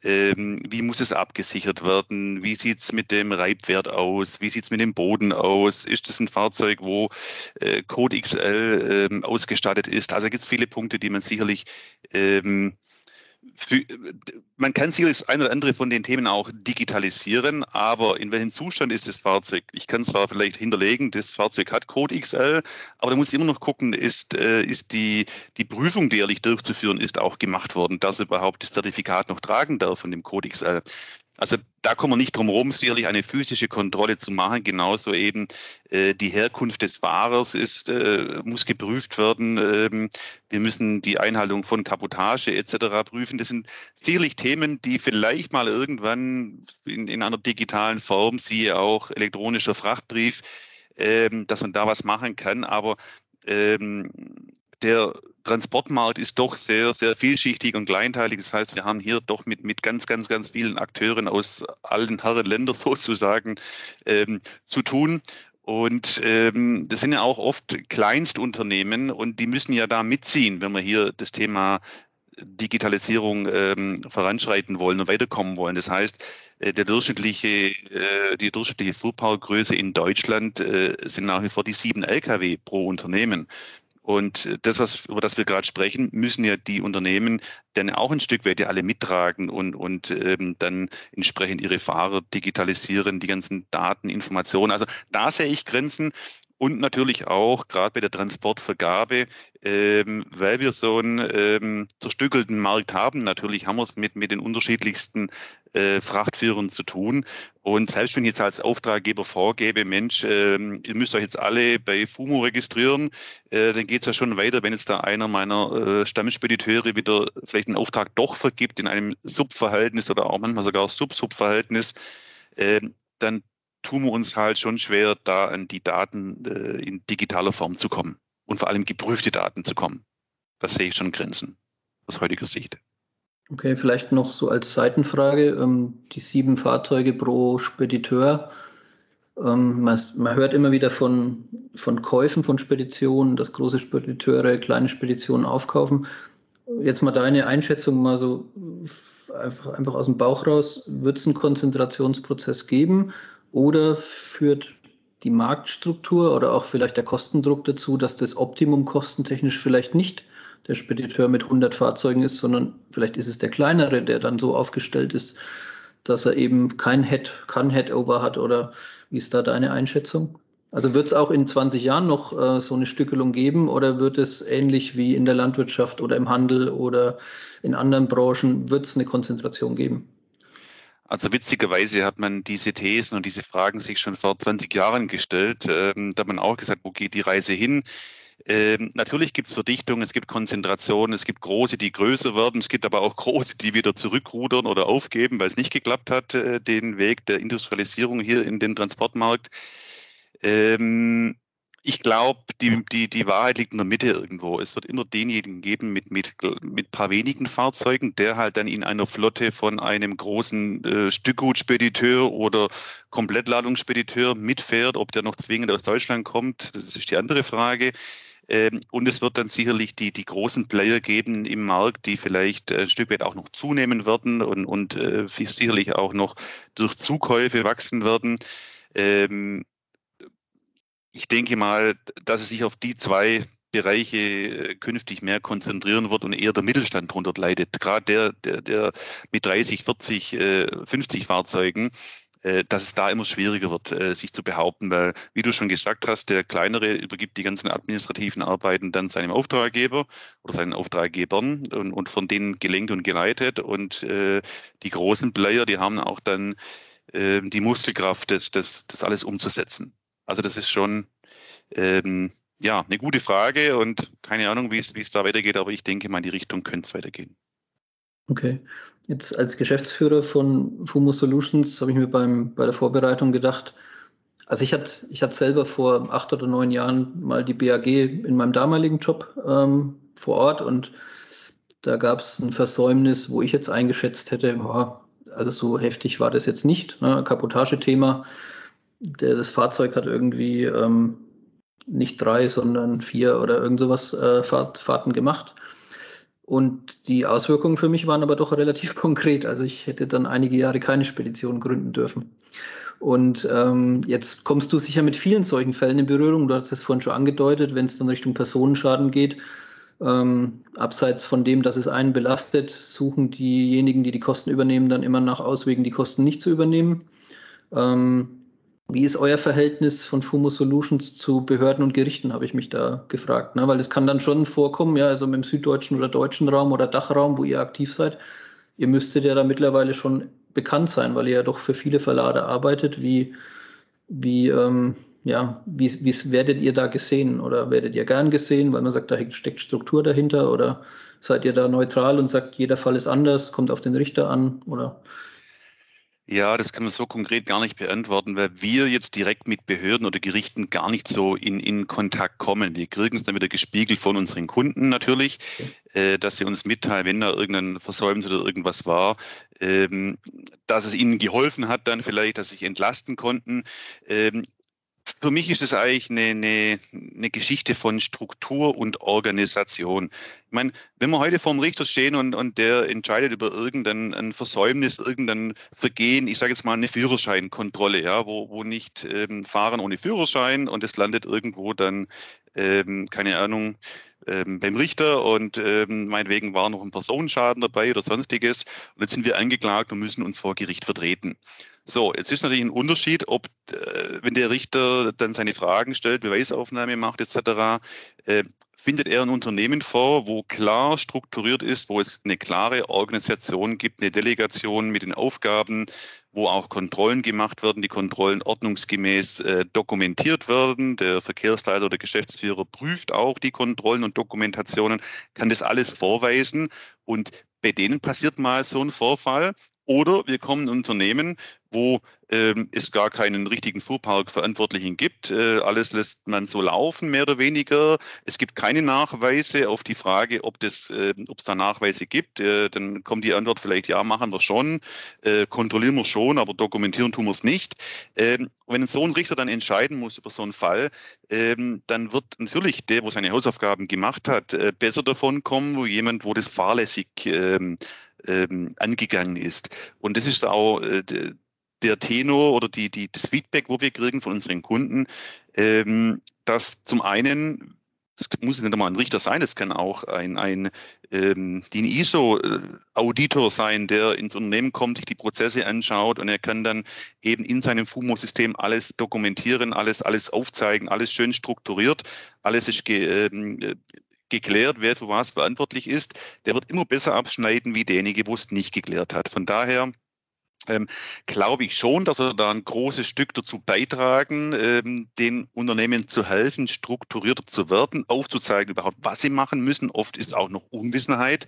ähm, wie muss es abgesichert werden, wie sieht es mit dem Reibwert aus, wie sieht es mit dem Boden aus, ist das ein Fahrzeug, wo äh, Code XL ähm, ausgestattet ist. Also gibt es viele Punkte, die man sicherlich ähm, für, man kann sicherlich das eine oder andere von den Themen auch digitalisieren, aber in welchem Zustand ist das Fahrzeug? Ich kann zwar vielleicht hinterlegen, das Fahrzeug hat Code XL, aber da muss ich immer noch gucken, ist, äh, ist die, die Prüfung, die ehrlich durchzuführen ist, auch gemacht worden, dass überhaupt das Zertifikat noch tragen darf von dem Code XL. Also da kommen wir nicht drum herum, sicherlich eine physische Kontrolle zu machen. Genauso eben äh, die Herkunft des Fahrers ist, äh, muss geprüft werden. Ähm, wir müssen die Einhaltung von Kabotage etc. prüfen. Das sind sicherlich Themen, die vielleicht mal irgendwann in, in einer digitalen Form, siehe auch elektronischer Frachtbrief, ähm, dass man da was machen kann. Aber ähm, der Transportmarkt ist doch sehr, sehr vielschichtig und kleinteilig. Das heißt, wir haben hier doch mit, mit ganz, ganz, ganz vielen Akteuren aus allen Herren Ländern sozusagen ähm, zu tun. Und ähm, das sind ja auch oft Kleinstunternehmen und die müssen ja da mitziehen, wenn wir hier das Thema Digitalisierung ähm, voranschreiten wollen und weiterkommen wollen. Das heißt, äh, der durchschnittliche, äh, die durchschnittliche Fuhrparkgröße in Deutschland äh, sind nach wie vor die sieben Lkw pro Unternehmen. Und das, was, über das wir gerade sprechen, müssen ja die Unternehmen dann auch ein Stück weit ja alle mittragen und, und ähm, dann entsprechend ihre Fahrer digitalisieren, die ganzen Daten, Informationen. Also da sehe ich Grenzen und natürlich auch gerade bei der Transportvergabe, ähm, weil wir so einen ähm, zerstückelten Markt haben. Natürlich haben wir es mit, mit den unterschiedlichsten äh, Frachtführern zu tun. Und selbst wenn ich jetzt als Auftraggeber vorgebe, Mensch, ähm, ihr müsst euch jetzt alle bei FUMO registrieren, äh, dann geht es ja schon weiter, wenn jetzt da einer meiner äh, Stammspediteure wieder vielleicht einen Auftrag doch vergibt in einem Subverhältnis oder auch manchmal sogar Sub-Sub-Verhältnis, äh, dann tun wir uns halt schon schwer, da an die Daten äh, in digitaler Form zu kommen und vor allem geprüfte Daten zu kommen. Das sehe ich schon Grenzen aus heutiger Sicht. Okay, vielleicht noch so als Seitenfrage, ähm, die sieben Fahrzeuge pro Spediteur. Ähm, man, hört immer wieder von, von Käufen von Speditionen, dass große Spediteure kleine Speditionen aufkaufen. Jetzt mal deine Einschätzung mal so einfach, einfach aus dem Bauch raus. Wird es einen Konzentrationsprozess geben oder führt die Marktstruktur oder auch vielleicht der Kostendruck dazu, dass das Optimum kostentechnisch vielleicht nicht der Spediteur mit 100 Fahrzeugen ist, sondern vielleicht ist es der kleinere, der dann so aufgestellt ist, dass er eben kein Head, kein Headover hat oder wie ist da deine Einschätzung? Also wird es auch in 20 Jahren noch äh, so eine Stückelung geben oder wird es ähnlich wie in der Landwirtschaft oder im Handel oder in anderen Branchen, wird es eine Konzentration geben? Also witzigerweise hat man diese Thesen und diese Fragen sich schon vor 20 Jahren gestellt. Ähm, da hat man auch gesagt, wo geht die Reise hin? Ähm, natürlich gibt es Verdichtung, es gibt Konzentration, es gibt große, die größer werden, es gibt aber auch große, die wieder zurückrudern oder aufgeben, weil es nicht geklappt hat, äh, den Weg der Industrialisierung hier in den Transportmarkt. Ähm, ich glaube, die, die, die Wahrheit liegt in der Mitte irgendwo. Es wird immer denjenigen geben mit, mit, mit paar wenigen Fahrzeugen, der halt dann in einer Flotte von einem großen äh, Stückgutspediteur oder Komplettladungsspediteur mitfährt. Ob der noch zwingend aus Deutschland kommt, das ist die andere Frage. Ähm, und es wird dann sicherlich die, die großen Player geben im Markt, die vielleicht ein Stück weit auch noch zunehmen werden und, und äh, sicherlich auch noch durch Zukäufe wachsen werden. Ähm, ich denke mal, dass es sich auf die zwei Bereiche äh, künftig mehr konzentrieren wird und eher der Mittelstand darunter leidet. Gerade der, der, der mit 30, 40, 50 Fahrzeugen, äh, dass es da immer schwieriger wird, äh, sich zu behaupten, weil, wie du schon gesagt hast, der Kleinere übergibt die ganzen administrativen Arbeiten dann seinem Auftraggeber oder seinen Auftraggebern und, und von denen gelenkt und geleitet. Und die großen Player, die haben auch dann die Muskelkraft, das, das, das alles umzusetzen. Also das ist schon ähm, ja eine gute Frage und keine Ahnung, wie es da weitergeht, aber ich denke mal, in die Richtung könnte es weitergehen. Okay. Jetzt als Geschäftsführer von Fumo Solutions habe ich mir beim, bei der Vorbereitung gedacht, also ich hatte, ich hatte selber vor acht oder neun Jahren mal die BAG in meinem damaligen Job ähm, vor Ort und da gab es ein Versäumnis, wo ich jetzt eingeschätzt hätte, also so heftig war das jetzt nicht. Ne? Kapotagethema, der, das Fahrzeug hat irgendwie ähm, nicht drei, sondern vier oder irgend sowas äh, Fahrt, Fahrten gemacht. Und die Auswirkungen für mich waren aber doch relativ konkret. Also ich hätte dann einige Jahre keine Spedition gründen dürfen. Und ähm, jetzt kommst du sicher mit vielen solchen Fällen in Berührung. Du hast es vorhin schon angedeutet, wenn es dann Richtung Personenschaden geht. Ähm, abseits von dem, dass es einen belastet, suchen diejenigen, die die Kosten übernehmen, dann immer nach Auswegen, die Kosten nicht zu übernehmen. Ähm, wie ist euer Verhältnis von Fumo Solutions zu Behörden und Gerichten, habe ich mich da gefragt. Ne? Weil es kann dann schon vorkommen, ja, also im süddeutschen oder deutschen Raum oder Dachraum, wo ihr aktiv seid, ihr müsstet ja da mittlerweile schon bekannt sein, weil ihr ja doch für viele Verlage arbeitet. Wie, wie, ähm, ja, wie, wie werdet ihr da gesehen oder werdet ihr gern gesehen, weil man sagt, da steckt Struktur dahinter oder seid ihr da neutral und sagt, jeder Fall ist anders, kommt auf den Richter an oder ja, das kann man so konkret gar nicht beantworten, weil wir jetzt direkt mit Behörden oder Gerichten gar nicht so in, in Kontakt kommen. Wir kriegen es dann wieder gespiegelt von unseren Kunden natürlich, äh, dass sie uns mitteilen, wenn da irgendein Versäumnis oder irgendwas war, ähm, dass es ihnen geholfen hat, dann vielleicht, dass sie sich entlasten konnten. Ähm, für mich ist es eigentlich eine, eine, eine, Geschichte von Struktur und Organisation. Ich meine, wenn wir heute vorm Richter stehen und, und der entscheidet über irgendein Versäumnis, irgendein Vergehen, ich sage jetzt mal eine Führerscheinkontrolle, ja, wo, wo nicht ähm, fahren ohne Führerschein und es landet irgendwo dann, ähm, keine Ahnung, ähm, beim Richter und ähm, meinetwegen war noch ein Personenschaden dabei oder sonstiges. Und jetzt sind wir angeklagt und müssen uns vor Gericht vertreten. So, jetzt ist natürlich ein Unterschied, ob, äh, wenn der Richter dann seine Fragen stellt, Beweisaufnahme macht etc., äh, findet er ein Unternehmen vor, wo klar strukturiert ist, wo es eine klare Organisation gibt, eine Delegation mit den Aufgaben, wo auch Kontrollen gemacht werden, die Kontrollen ordnungsgemäß äh, dokumentiert werden. Der Verkehrsleiter oder Geschäftsführer prüft auch die Kontrollen und Dokumentationen, kann das alles vorweisen und bei denen passiert mal so ein Vorfall oder wir kommen in Unternehmen, wo ähm, es gar keinen richtigen Fuhrparkverantwortlichen gibt. Äh, alles lässt man so laufen, mehr oder weniger. Es gibt keine Nachweise auf die Frage, ob es äh, da Nachweise gibt. Äh, dann kommt die Antwort vielleicht, ja, machen wir schon, äh, kontrollieren wir schon, aber dokumentieren tun wir es nicht. Ähm, wenn so ein Richter dann entscheiden muss über so einen Fall, ähm, dann wird natürlich der, wo seine Hausaufgaben gemacht hat, äh, besser davon kommen, wo jemand, wo das fahrlässig ähm, ähm, angegangen ist. Und das ist auch äh, der Tenor oder die, die, das Feedback, wo wir kriegen von unseren Kunden, ähm, dass zum einen, es muss nicht einmal ein Richter sein, es kann auch ein, ein ähm, DIN ISO-Auditor sein, der ins Unternehmen kommt, sich die Prozesse anschaut und er kann dann eben in seinem FUMO-System alles dokumentieren, alles, alles aufzeigen, alles schön strukturiert, alles ist ge, ähm, geklärt, wer für was verantwortlich ist, der wird immer besser abschneiden wie derjenige, wo es nicht geklärt hat. Von daher ähm, glaube ich schon, dass wir da ein großes Stück dazu beitragen, ähm, den Unternehmen zu helfen, strukturierter zu werden, aufzuzeigen überhaupt, was sie machen müssen. Oft ist auch noch Unwissenheit.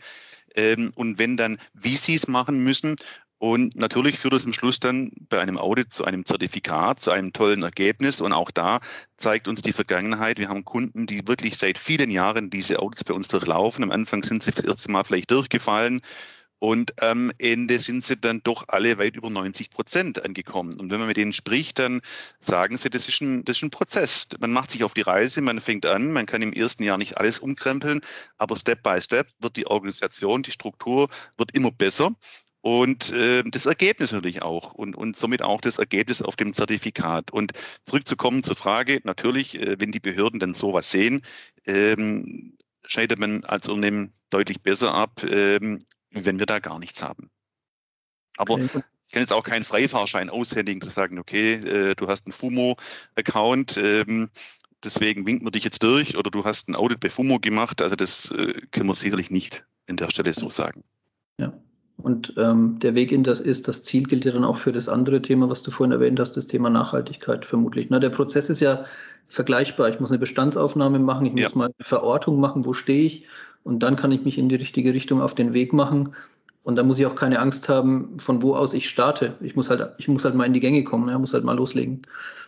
Ähm, und wenn dann, wie sie es machen müssen. Und natürlich führt es am Schluss dann bei einem Audit zu einem Zertifikat, zu einem tollen Ergebnis. Und auch da zeigt uns die Vergangenheit. Wir haben Kunden, die wirklich seit vielen Jahren diese Audits bei uns durchlaufen. Am Anfang sind sie das erste Mal vielleicht durchgefallen. Und am Ende sind sie dann doch alle weit über 90 Prozent angekommen. Und wenn man mit denen spricht, dann sagen sie, das ist, ein, das ist ein Prozess. Man macht sich auf die Reise, man fängt an, man kann im ersten Jahr nicht alles umkrempeln, aber Step by Step wird die Organisation, die Struktur wird immer besser. Und äh, das Ergebnis natürlich auch und, und somit auch das Ergebnis auf dem Zertifikat. Und zurückzukommen zur Frage, natürlich, äh, wenn die Behörden dann sowas sehen, ähm, schneidet man als Unternehmen deutlich besser ab, ähm, wenn wir da gar nichts haben. Aber okay. ich kann jetzt auch keinen Freifahrschein aushändigen, zu sagen, okay, äh, du hast einen FUMO-Account, ähm, deswegen winken wir dich jetzt durch oder du hast ein Audit bei FUMO gemacht. Also das äh, können wir sicherlich nicht an der Stelle so sagen. Ja. Und ähm, der Weg in das ist, das Ziel gilt ja dann auch für das andere Thema, was du vorhin erwähnt hast, das Thema Nachhaltigkeit vermutlich. Na, der Prozess ist ja vergleichbar. Ich muss eine Bestandsaufnahme machen, ich muss ja. mal eine Verortung machen, wo stehe ich und dann kann ich mich in die richtige Richtung auf den Weg machen. Und da muss ich auch keine Angst haben, von wo aus ich starte. Ich muss halt, ich muss halt mal in die Gänge kommen, ja, muss halt mal loslegen.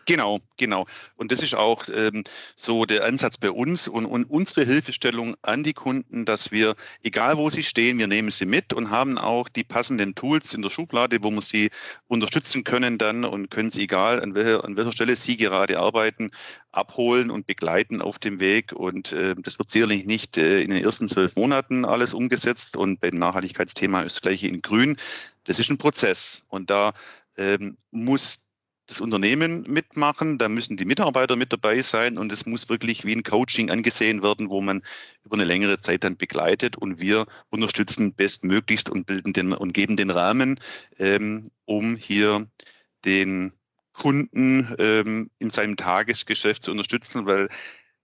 Genau, genau. Und das ist auch ähm, so der Ansatz bei uns und, und unsere Hilfestellung an die Kunden, dass wir, egal wo sie stehen, wir nehmen sie mit und haben auch die passenden Tools in der Schublade, wo wir sie unterstützen können dann und können sie, egal an welcher, an welcher Stelle sie gerade arbeiten, abholen und begleiten auf dem Weg. Und äh, das wird sicherlich nicht äh, in den ersten zwölf Monaten alles umgesetzt. Und beim Nachhaltigkeitsthema ist das gleiche in Grün. Das ist ein Prozess. Und da ähm, muss das Unternehmen mitmachen, da müssen die Mitarbeiter mit dabei sein und es muss wirklich wie ein Coaching angesehen werden, wo man über eine längere Zeit dann begleitet und wir unterstützen bestmöglichst und bilden den und geben den Rahmen, ähm, um hier den Kunden ähm, in seinem Tagesgeschäft zu unterstützen, weil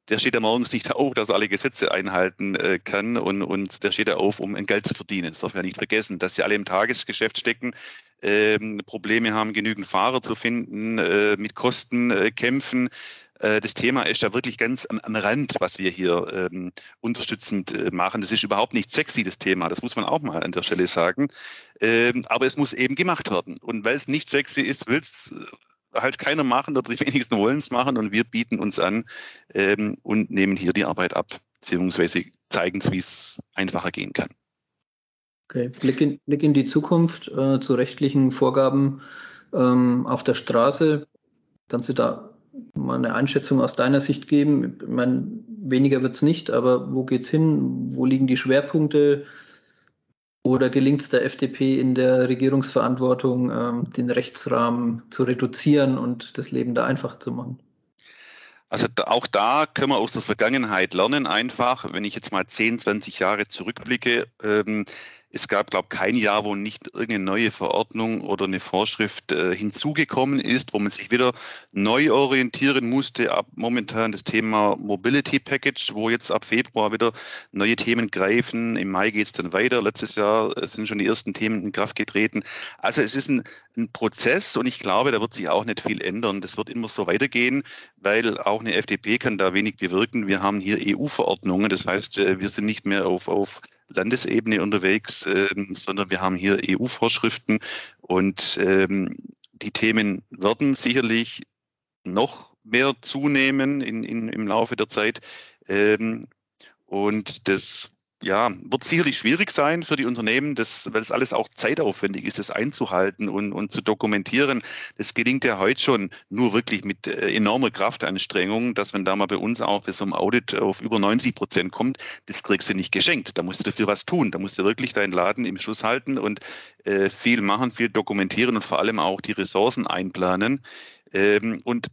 der steht ja morgens nicht auf, dass er alle Gesetze einhalten äh, kann und, und der steht ja auf, um ein Geld zu verdienen. Das darf man ja nicht vergessen, dass sie alle im Tagesgeschäft stecken, ähm, Probleme haben, genügend Fahrer zu finden, äh, mit Kosten äh, kämpfen. Äh, das Thema ist ja wirklich ganz am, am Rand, was wir hier ähm, unterstützend äh, machen. Das ist überhaupt nicht sexy, das Thema. Das muss man auch mal an der Stelle sagen. Ähm, aber es muss eben gemacht werden. Und weil es nicht sexy ist, will es äh, halt keiner machen oder die wenigsten wollen es machen und wir bieten uns an ähm, und nehmen hier die Arbeit ab, beziehungsweise zeigen es, wie es einfacher gehen kann. Okay, Blick in, Blick in die Zukunft äh, zu rechtlichen Vorgaben ähm, auf der Straße. Kannst du da mal eine Einschätzung aus deiner Sicht geben? Ich meine, weniger wird es nicht, aber wo geht es hin? Wo liegen die Schwerpunkte? Oder gelingt es der FDP in der Regierungsverantwortung, ähm, den Rechtsrahmen zu reduzieren und das Leben da einfach zu machen? Also auch da können wir aus der Vergangenheit lernen einfach. Wenn ich jetzt mal 10, 20 Jahre zurückblicke, ähm, es gab, glaube ich, kein Jahr, wo nicht irgendeine neue Verordnung oder eine Vorschrift äh, hinzugekommen ist, wo man sich wieder neu orientieren musste. Ab momentan das Thema Mobility Package, wo jetzt ab Februar wieder neue Themen greifen. Im Mai geht es dann weiter. Letztes Jahr äh, sind schon die ersten Themen in Kraft getreten. Also es ist ein, ein Prozess und ich glaube, da wird sich auch nicht viel ändern. Das wird immer so weitergehen, weil auch eine FDP kann da wenig bewirken. Wir haben hier EU-Verordnungen. Das heißt, äh, wir sind nicht mehr auf, auf Landesebene unterwegs, ähm, sondern wir haben hier EU-Vorschriften und ähm, die Themen werden sicherlich noch mehr zunehmen in, in, im Laufe der Zeit. Ähm, und das ja, wird sicherlich schwierig sein für die Unternehmen, das, weil es alles auch zeitaufwendig ist, das einzuhalten und, und zu dokumentieren. Das gelingt ja heute schon nur wirklich mit äh, enormer Kraftanstrengung, dass wenn da mal bei uns auch bis zum Audit auf über 90 Prozent kommt, das kriegst du nicht geschenkt. Da musst du dafür was tun. Da musst du wirklich deinen Laden im Schuss halten und äh, viel machen, viel dokumentieren und vor allem auch die Ressourcen einplanen. Ähm, und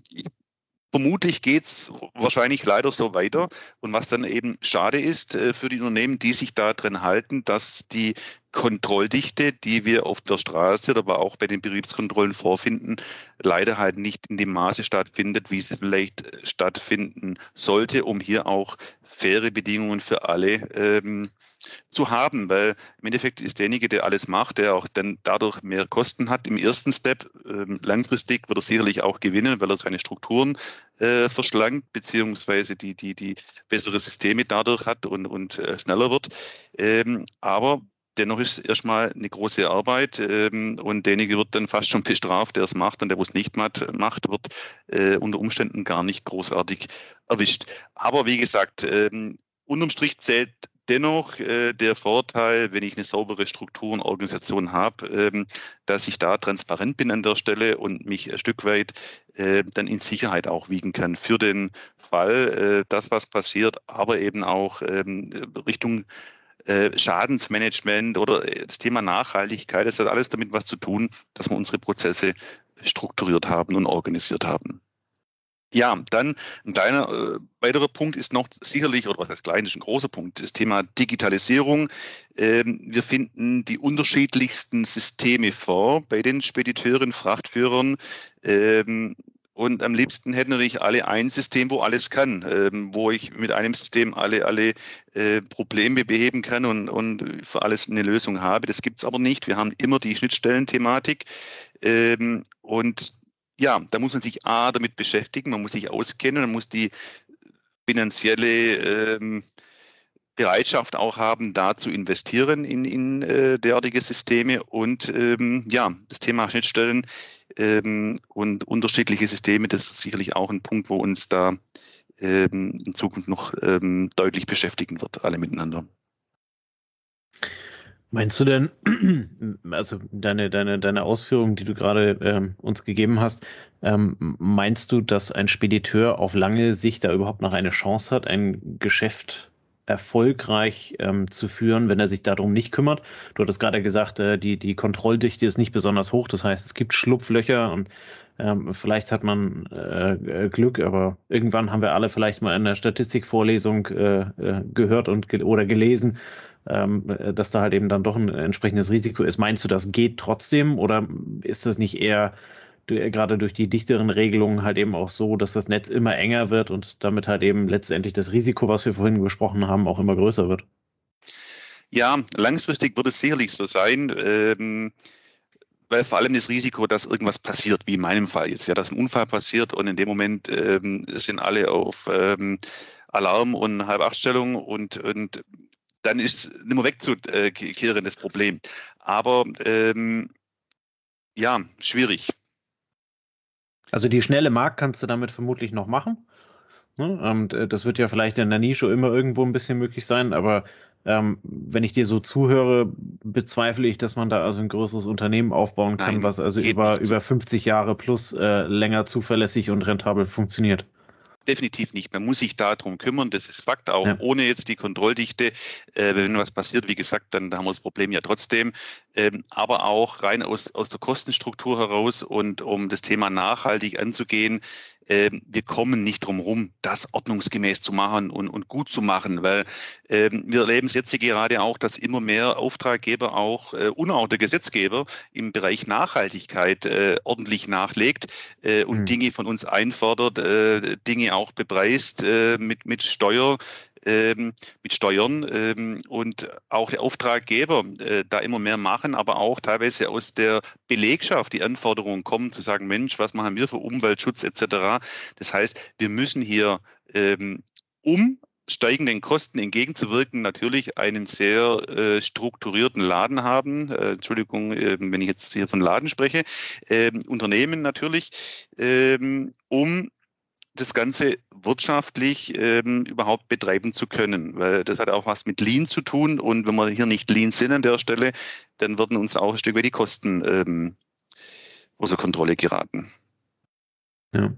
Vermutlich geht's wahrscheinlich leider so weiter. Und was dann eben schade ist äh, für die Unternehmen, die sich da drin halten, dass die Kontrolldichte, die wir auf der Straße, aber auch bei den Betriebskontrollen vorfinden, leider halt nicht in dem Maße stattfindet, wie sie vielleicht stattfinden sollte, um hier auch faire Bedingungen für alle ähm, zu haben, weil im Endeffekt ist derjenige, der alles macht, der auch dann dadurch mehr Kosten hat im ersten Step. Ähm, langfristig wird er sicherlich auch gewinnen, weil er seine Strukturen äh, verschlankt, beziehungsweise die, die, die bessere Systeme dadurch hat und, und äh, schneller wird. Ähm, aber dennoch ist erstmal eine große Arbeit ähm, und derjenige wird dann fast schon bestraft, der es macht und der, wo es nicht macht, wird äh, unter Umständen gar nicht großartig erwischt. Aber wie gesagt, ähm, unterm Strich zählt dennoch äh, der Vorteil, wenn ich eine saubere Struktur und Organisation habe, ähm, dass ich da transparent bin an der Stelle und mich ein Stück weit äh, dann in Sicherheit auch wiegen kann für den Fall, äh, das, was passiert, aber eben auch ähm, Richtung Schadensmanagement oder äh, das Thema Nachhaltigkeit. Das hat alles damit was zu tun, dass wir unsere Prozesse strukturiert haben und organisiert haben. Ja, dann ein kleiner äh, weiterer Punkt ist noch sicherlich, oder was heißt klein, ist ein großer Punkt, das Thema Digitalisierung. Ähm, wir finden die unterschiedlichsten Systeme vor bei den Spediteuren, Frachtführern. Ähm, und am liebsten hätten natürlich alle ein System, wo alles kann, ähm, wo ich mit einem System alle, alle äh, Probleme beheben kann und, und für alles eine Lösung habe. Das gibt es aber nicht. Wir haben immer die Schnittstellenthematik. Ähm, und ja, da muss man sich A damit beschäftigen, man muss sich auskennen, man muss die finanzielle ähm, Bereitschaft auch haben, da zu investieren in, in äh, derartige Systeme und ähm, ja, das Thema Schnittstellen ähm, und unterschiedliche Systeme, das ist sicherlich auch ein Punkt, wo uns da ähm, in Zukunft noch ähm, deutlich beschäftigen wird, alle miteinander. Meinst du denn, also deine, deine, deine Ausführungen, die du gerade ähm, uns gegeben hast, ähm, meinst du, dass ein Spediteur auf lange Sicht da überhaupt noch eine Chance hat, ein Geschäft erfolgreich ähm, zu führen, wenn er sich darum nicht kümmert? Du hattest gerade gesagt, äh, die, die Kontrolldichte ist nicht besonders hoch, das heißt, es gibt Schlupflöcher und ähm, vielleicht hat man äh, Glück, aber irgendwann haben wir alle vielleicht mal in der Statistikvorlesung äh, äh gehört und ge oder gelesen, ähm, dass da halt eben dann doch ein entsprechendes Risiko ist. Meinst du, das geht trotzdem oder ist das nicht eher gerade durch die dichteren Regelungen halt eben auch so, dass das Netz immer enger wird und damit halt eben letztendlich das Risiko, was wir vorhin besprochen haben, auch immer größer wird. Ja, langfristig wird es sicherlich so sein. Ähm, weil vor allem das Risiko, dass irgendwas passiert, wie in meinem Fall jetzt, ja, dass ein Unfall passiert und in dem Moment ähm, sind alle auf ähm, Alarm und Halbachtstellung und, und dann ist nicht mehr wegzukehren das Problem. Aber ähm, ja, schwierig. Also die schnelle Markt kannst du damit vermutlich noch machen. Ne? Und äh, das wird ja vielleicht in der Nische immer irgendwo ein bisschen möglich sein, aber ähm, wenn ich dir so zuhöre, bezweifle ich, dass man da also ein größeres Unternehmen aufbauen kann, Nein, was also über, über 50 Jahre plus äh, länger zuverlässig und rentabel funktioniert. Definitiv nicht. Man muss sich darum kümmern, das ist Fakt, auch ja. ohne jetzt die Kontrolldichte. Äh, wenn was passiert, wie gesagt, dann haben wir das Problem ja trotzdem. Ähm, aber auch rein aus, aus der Kostenstruktur heraus und um das Thema nachhaltig anzugehen, ähm, wir kommen nicht drum rum, das ordnungsgemäß zu machen und, und gut zu machen, weil ähm, wir erleben es jetzt gerade auch, dass immer mehr Auftraggeber auch äh, der Gesetzgeber im Bereich Nachhaltigkeit äh, ordentlich nachlegt äh, und mhm. Dinge von uns einfordert, äh, Dinge auch bepreist äh, mit, mit Steuer, ähm, mit Steuern ähm, und auch der Auftraggeber äh, da immer mehr machen, aber auch teilweise aus der Belegschaft die Anforderungen kommen, zu sagen, Mensch, was machen wir für Umweltschutz etc. Das heißt, wir müssen hier ähm, um steigenden Kosten entgegenzuwirken, natürlich einen sehr äh, strukturierten Laden haben. Äh, Entschuldigung, äh, wenn ich jetzt hier von Laden spreche. Ähm, Unternehmen natürlich, ähm, um das Ganze wirtschaftlich ähm, überhaupt betreiben zu können. Weil das hat auch was mit Lean zu tun. Und wenn wir hier nicht Lean sind an der Stelle, dann würden uns auch ein Stück weit die Kosten ähm, außer Kontrolle geraten. Ja.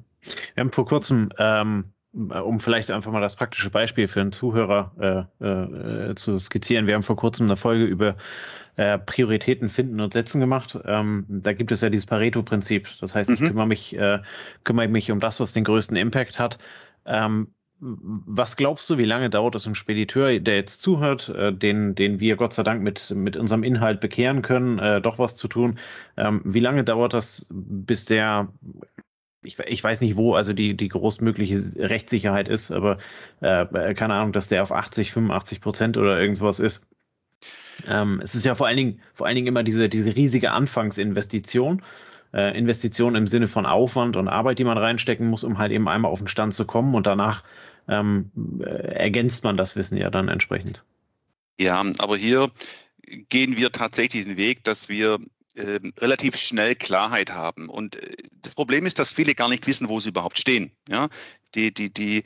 Wir haben vor kurzem ähm, um vielleicht einfach mal das praktische Beispiel für einen Zuhörer äh, äh, zu skizzieren. Wir haben vor kurzem eine Folge über äh, Prioritäten finden und setzen gemacht. Ähm, da gibt es ja dieses Pareto-Prinzip. Das heißt, ich mhm. kümmere mich, äh, kümmere mich um das, was den größten Impact hat. Ähm, was glaubst du, wie lange dauert es im Spediteur, der jetzt zuhört, äh, den, den wir Gott sei Dank mit, mit unserem Inhalt bekehren können, äh, doch was zu tun? Ähm, wie lange dauert das, bis der ich, ich, weiß nicht, wo also die, die großmögliche Rechtssicherheit ist, aber äh, keine Ahnung, dass der auf 80, 85 Prozent oder irgendwas ist. Ähm, es ist ja vor allen Dingen, vor allen Dingen immer diese, diese riesige Anfangsinvestition. Äh, Investition im Sinne von Aufwand und Arbeit, die man reinstecken muss, um halt eben einmal auf den Stand zu kommen und danach ähm, äh, ergänzt man das Wissen ja dann entsprechend. Ja, aber hier gehen wir tatsächlich den Weg, dass wir äh, relativ schnell Klarheit haben. Und äh, das Problem ist, dass viele gar nicht wissen, wo sie überhaupt stehen. Ja? Die, die, die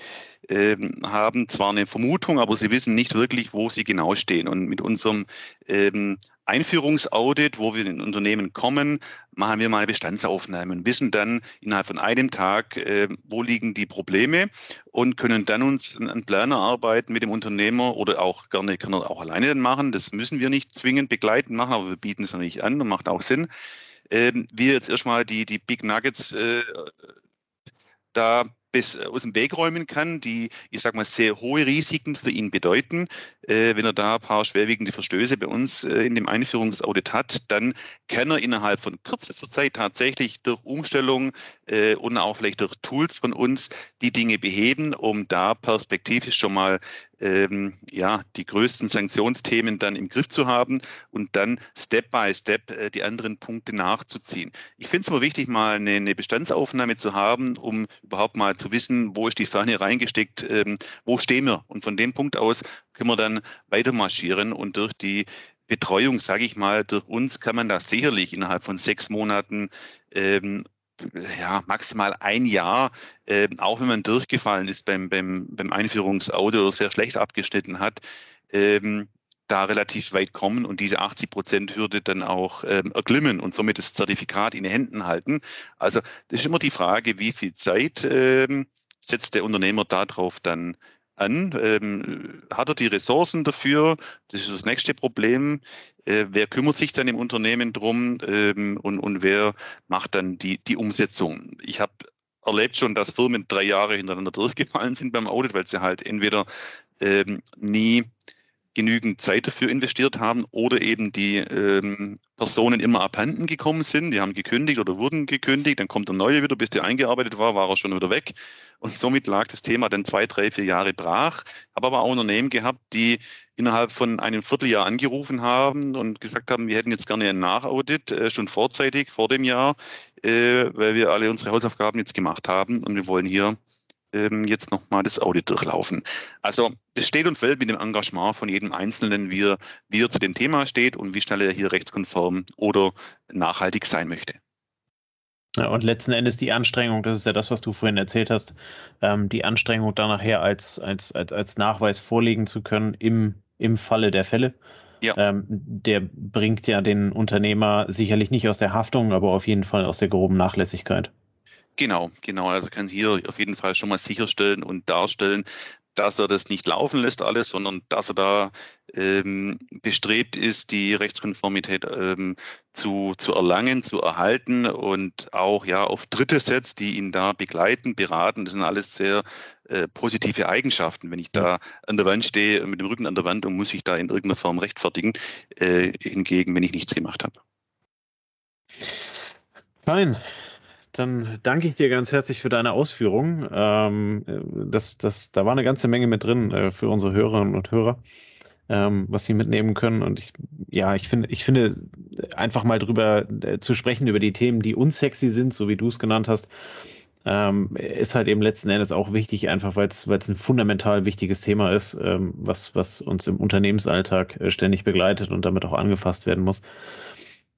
ähm, haben zwar eine Vermutung, aber sie wissen nicht wirklich, wo sie genau stehen. Und mit unserem ähm, Einführungsaudit, wo wir in Unternehmen kommen, machen wir mal Bestandsaufnahmen und wissen dann innerhalb von einem Tag, äh, wo liegen die Probleme und können dann uns einen Plan erarbeiten mit dem Unternehmer oder auch gerne kann er auch alleine dann machen. Das müssen wir nicht zwingend begleiten machen, aber wir bieten es natürlich an und macht auch Sinn. Ähm, wir jetzt erstmal die, die Big Nuggets äh, da bis äh, aus dem Weg räumen kann, die, ich sag mal, sehr hohe Risiken für ihn bedeuten. Äh, wenn er da ein paar schwerwiegende Verstöße bei uns äh, in dem Einführungsaudit hat, dann kann er innerhalb von kürzester Zeit tatsächlich durch Umstellung äh, und auch vielleicht durch Tools von uns die Dinge beheben, um da perspektivisch schon mal ähm, ja, die größten Sanktionsthemen dann im Griff zu haben und dann Step by Step äh, die anderen Punkte nachzuziehen. Ich finde es aber wichtig, mal eine, eine, Bestandsaufnahme zu haben, um überhaupt mal zu wissen, wo ist die Fahne reingesteckt, ähm, wo stehen wir. Und von dem Punkt aus können wir dann weiter marschieren und durch die Betreuung, sage ich mal, durch uns kann man das sicherlich innerhalb von sechs Monaten ähm, ja, maximal ein Jahr, äh, auch wenn man durchgefallen ist beim, beim, beim Einführungsauto oder sehr schlecht abgeschnitten hat, ähm, da relativ weit kommen und diese 80 Prozent Hürde dann auch ähm, erklimmen und somit das Zertifikat in den Händen halten. Also das ist immer die Frage, wie viel Zeit ähm, setzt der Unternehmer darauf dann an? Ähm, hat er die Ressourcen dafür? Das ist das nächste Problem. Äh, wer kümmert sich dann im Unternehmen drum ähm, und, und wer macht dann die, die Umsetzung? Ich habe erlebt schon, dass Firmen drei Jahre hintereinander durchgefallen sind beim Audit, weil sie halt entweder ähm, nie genügend Zeit dafür investiert haben oder eben die ähm, Personen immer abhanden gekommen sind. Die haben gekündigt oder wurden gekündigt, dann kommt der Neue wieder, bis der eingearbeitet war, war er schon wieder weg. Und somit lag das Thema dann zwei, drei, vier Jahre brach. Habe aber auch Unternehmen gehabt, die innerhalb von einem Vierteljahr angerufen haben und gesagt haben, wir hätten jetzt gerne ein Nachaudit, äh, schon vorzeitig, vor dem Jahr, äh, weil wir alle unsere Hausaufgaben jetzt gemacht haben und wir wollen hier ähm, jetzt nochmal das Audit durchlaufen. Also das steht und fällt mit dem Engagement von jedem Einzelnen, wie er, wie er zu dem Thema steht und wie schnell er hier rechtskonform oder nachhaltig sein möchte. Ja, und letzten Endes die Anstrengung, das ist ja das, was du vorhin erzählt hast, ähm, die Anstrengung da nachher als, als, als, als Nachweis vorlegen zu können im, im Falle der Fälle. Ja. Ähm, der bringt ja den Unternehmer sicherlich nicht aus der Haftung, aber auf jeden Fall aus der groben Nachlässigkeit. Genau, genau. Also kann hier auf jeden Fall schon mal sicherstellen und darstellen, dass er das nicht laufen lässt alles, sondern dass er da ähm, bestrebt ist, die Rechtskonformität ähm, zu, zu erlangen, zu erhalten und auch ja auf Dritte setzt, die ihn da begleiten, beraten. Das sind alles sehr äh, positive Eigenschaften. Wenn ich da an der Wand stehe, mit dem Rücken an der Wand und muss ich da in irgendeiner Form rechtfertigen, äh, hingegen, wenn ich nichts gemacht habe. Fein dann danke ich dir ganz herzlich für deine Ausführungen. Ähm, das, das, da war eine ganze Menge mit drin äh, für unsere Hörerinnen und Hörer, ähm, was sie mitnehmen können. Und ich, ja, ich finde, ich finde, einfach mal drüber äh, zu sprechen, über die Themen, die unsexy sind, so wie du es genannt hast, ähm, ist halt eben letzten Endes auch wichtig, einfach weil es ein fundamental wichtiges Thema ist, ähm, was, was uns im Unternehmensalltag äh, ständig begleitet und damit auch angefasst werden muss.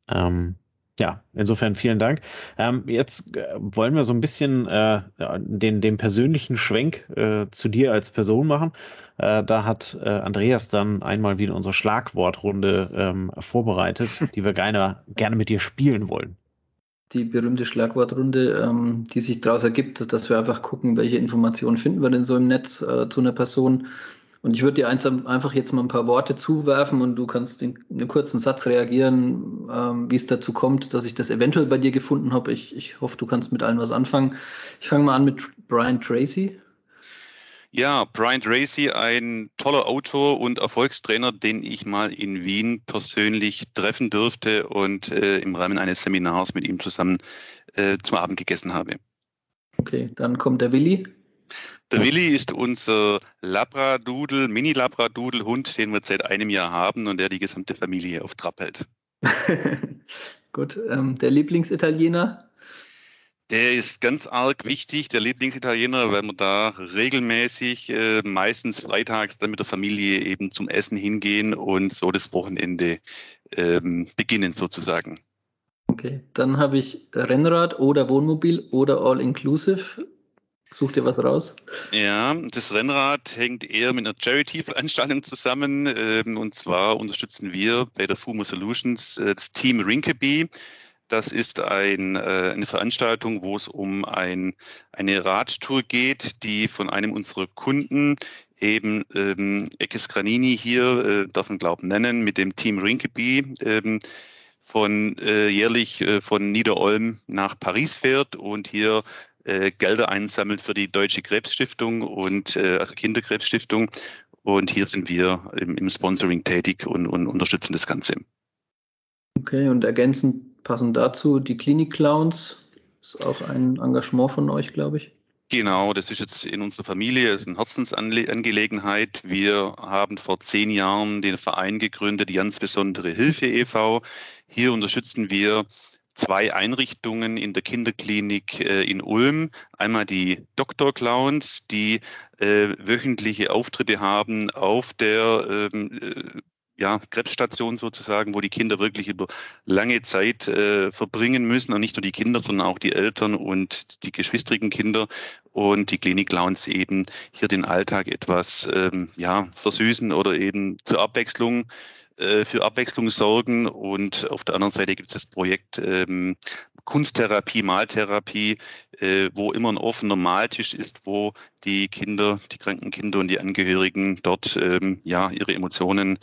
Ähm, ja, insofern vielen Dank. Ähm, jetzt äh, wollen wir so ein bisschen äh, den, den persönlichen Schwenk äh, zu dir als Person machen. Äh, da hat äh, Andreas dann einmal wieder unsere Schlagwortrunde ähm, vorbereitet, die wir gerne, gerne mit dir spielen wollen. Die berühmte Schlagwortrunde, ähm, die sich daraus ergibt, dass wir einfach gucken, welche Informationen finden wir denn so im Netz äh, zu einer Person und ich würde dir einfach jetzt mal ein paar Worte zuwerfen und du kannst in einem kurzen Satz reagieren, ähm, wie es dazu kommt, dass ich das eventuell bei dir gefunden habe. Ich, ich hoffe, du kannst mit allem was anfangen. Ich fange mal an mit Brian Tracy. Ja, Brian Tracy, ein toller Autor und Erfolgstrainer, den ich mal in Wien persönlich treffen durfte und äh, im Rahmen eines Seminars mit ihm zusammen äh, zum Abend gegessen habe. Okay, dann kommt der Willi. Der Willi ist unser Labradudel, Mini-Labradudel-Hund, den wir seit einem Jahr haben und der die gesamte Familie auf Trab hält. Gut, ähm, der Lieblingsitaliener? Der ist ganz arg wichtig, der Lieblingsitaliener, weil wir da regelmäßig, äh, meistens freitags dann mit der Familie eben zum Essen hingehen und so das Wochenende ähm, beginnen sozusagen. Okay, dann habe ich Rennrad oder Wohnmobil oder All-Inclusive. Such dir was raus. Ja, das Rennrad hängt eher mit einer Charity-Veranstaltung zusammen. Ähm, und zwar unterstützen wir bei der FUMO Solutions äh, das Team Rinkeby. Das ist ein, äh, eine Veranstaltung, wo es um ein, eine Radtour geht, die von einem unserer Kunden, eben ähm, Ekes Granini hier, äh, darf man glauben nennen, mit dem Team Rinkeby, ähm, von äh, jährlich äh, von Niederolm nach Paris fährt und hier äh, Gelder einsammelt für die Deutsche Krebsstiftung und äh, also Kinderkrebsstiftung. Und hier sind wir im, im Sponsoring tätig und, und, unterstützen das Ganze. Okay, und ergänzend passend dazu die Klinik Clowns. Ist auch ein Engagement von euch, glaube ich. Genau, das ist jetzt in unserer Familie, das ist eine Herzensangelegenheit. Wir haben vor zehn Jahren den Verein gegründet, die ganz besondere Hilfe e.V. Hier unterstützen wir zwei Einrichtungen in der Kinderklinik äh, in Ulm. Einmal die Dr. Clowns, die äh, wöchentliche Auftritte haben auf der ähm, äh, ja, Krebsstation sozusagen, wo die Kinder wirklich über lange Zeit äh, verbringen müssen. Und nicht nur die Kinder, sondern auch die Eltern und die geschwistrigen Kinder. Und die Klinik Clowns eben hier den Alltag etwas ähm, ja, versüßen oder eben zur Abwechslung äh, für Abwechslung sorgen. Und auf der anderen Seite gibt es das Projekt ähm, Kunsttherapie, Maltherapie, äh, wo immer ein offener Maltisch ist, wo die Kinder, die kranken Kinder und die Angehörigen dort ähm, ja ihre Emotionen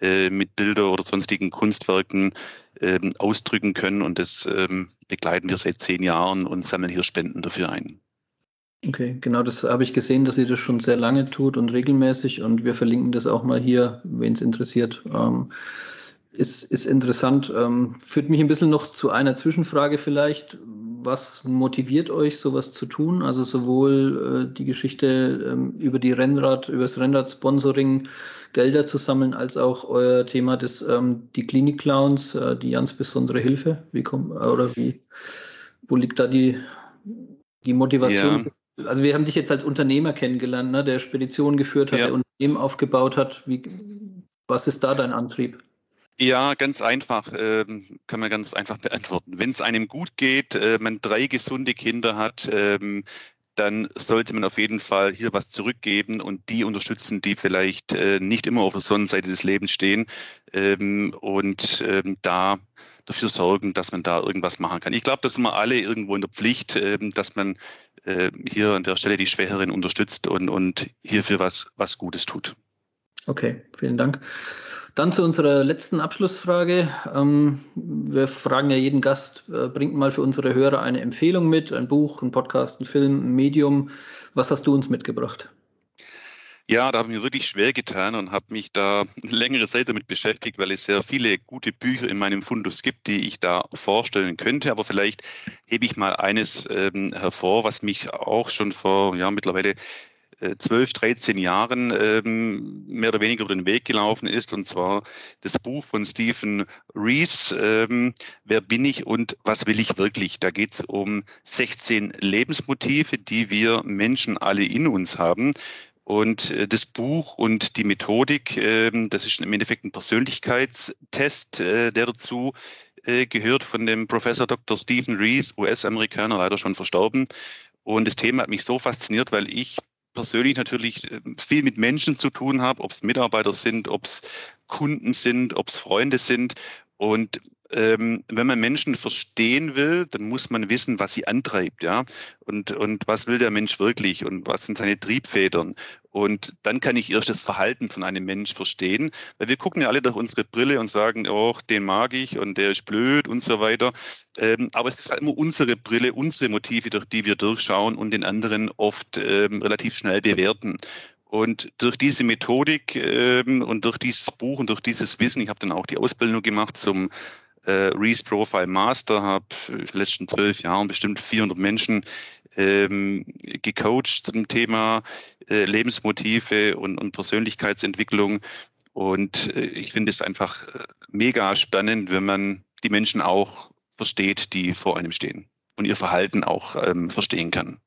äh, mit Bilder oder sonstigen Kunstwerken ähm, ausdrücken können. Und das ähm, begleiten wir seit zehn Jahren und sammeln hier Spenden dafür ein. Okay, genau, das habe ich gesehen, dass ihr das schon sehr lange tut und regelmäßig und wir verlinken das auch mal hier, wen es interessiert. Ähm, ist, ist interessant. Ähm, führt mich ein bisschen noch zu einer Zwischenfrage vielleicht. Was motiviert euch, sowas zu tun? Also sowohl äh, die Geschichte ähm, über die Rennrad, über das Rennrad-Sponsoring Gelder zu sammeln, als auch euer Thema des ähm, die Klinik-Clowns, äh, die ganz besondere Hilfe. Wie kommt oder wie wo liegt da die, die Motivation? Ja also wir haben dich jetzt als Unternehmer kennengelernt, ne, der Spedition geführt hat, ja. der Unternehmen aufgebaut hat. Wie, was ist da dein Antrieb? Ja, ganz einfach, ähm, kann man ganz einfach beantworten. Wenn es einem gut geht, äh, man drei gesunde Kinder hat, ähm, dann sollte man auf jeden Fall hier was zurückgeben und die unterstützen, die vielleicht äh, nicht immer auf der Sonnenseite des Lebens stehen. Ähm, und ähm, da dafür sorgen, dass man da irgendwas machen kann. Ich glaube, da sind wir alle irgendwo in der Pflicht, ähm, dass man äh, hier an der Stelle die Schwächeren unterstützt und, und hierfür was, was Gutes tut. Okay, vielen Dank. Dann zu unserer letzten Abschlussfrage. Ähm, wir fragen ja jeden Gast, äh, bringt mal für unsere Hörer eine Empfehlung mit, ein Buch, ein Podcast, ein Film, ein Medium. Was hast du uns mitgebracht? Ja, da habe ich mir wirklich schwer getan und habe mich da längere Zeit damit beschäftigt, weil es sehr viele gute Bücher in meinem Fundus gibt, die ich da vorstellen könnte. Aber vielleicht hebe ich mal eines ähm, hervor, was mich auch schon vor ja mittlerweile äh, 12, 13 Jahren ähm, mehr oder weniger über den Weg gelaufen ist, und zwar das Buch von Stephen Rees, ähm, Wer bin ich und was will ich wirklich? Da geht es um 16 Lebensmotive, die wir Menschen alle in uns haben, und äh, das Buch und die Methodik, ähm, das ist im Endeffekt ein Persönlichkeitstest, äh, der dazu äh, gehört von dem Professor Dr. Stephen Rees, US-Amerikaner, leider schon verstorben. Und das Thema hat mich so fasziniert, weil ich persönlich natürlich viel mit Menschen zu tun habe, ob es Mitarbeiter sind, ob es Kunden sind, ob es Freunde sind. Und ähm, wenn man Menschen verstehen will, dann muss man wissen, was sie antreibt, ja. Und, und was will der Mensch wirklich und was sind seine Triebfedern. Und dann kann ich erst das Verhalten von einem Mensch verstehen, weil wir gucken ja alle durch unsere Brille und sagen, oh, den mag ich und der ist blöd und so weiter. Ähm, aber es ist halt immer unsere Brille, unsere Motive, durch die wir durchschauen und den anderen oft ähm, relativ schnell bewerten. Und durch diese Methodik ähm, und durch dieses Buch und durch dieses Wissen, ich habe dann auch die Ausbildung gemacht zum äh, Reese Profile Master, habe in den letzten zwölf Jahren bestimmt 400 Menschen ähm, gecoacht zum Thema äh, Lebensmotive und, und Persönlichkeitsentwicklung. Und äh, ich finde es einfach äh, mega spannend, wenn man die Menschen auch versteht, die vor einem stehen und ihr Verhalten auch ähm, verstehen kann.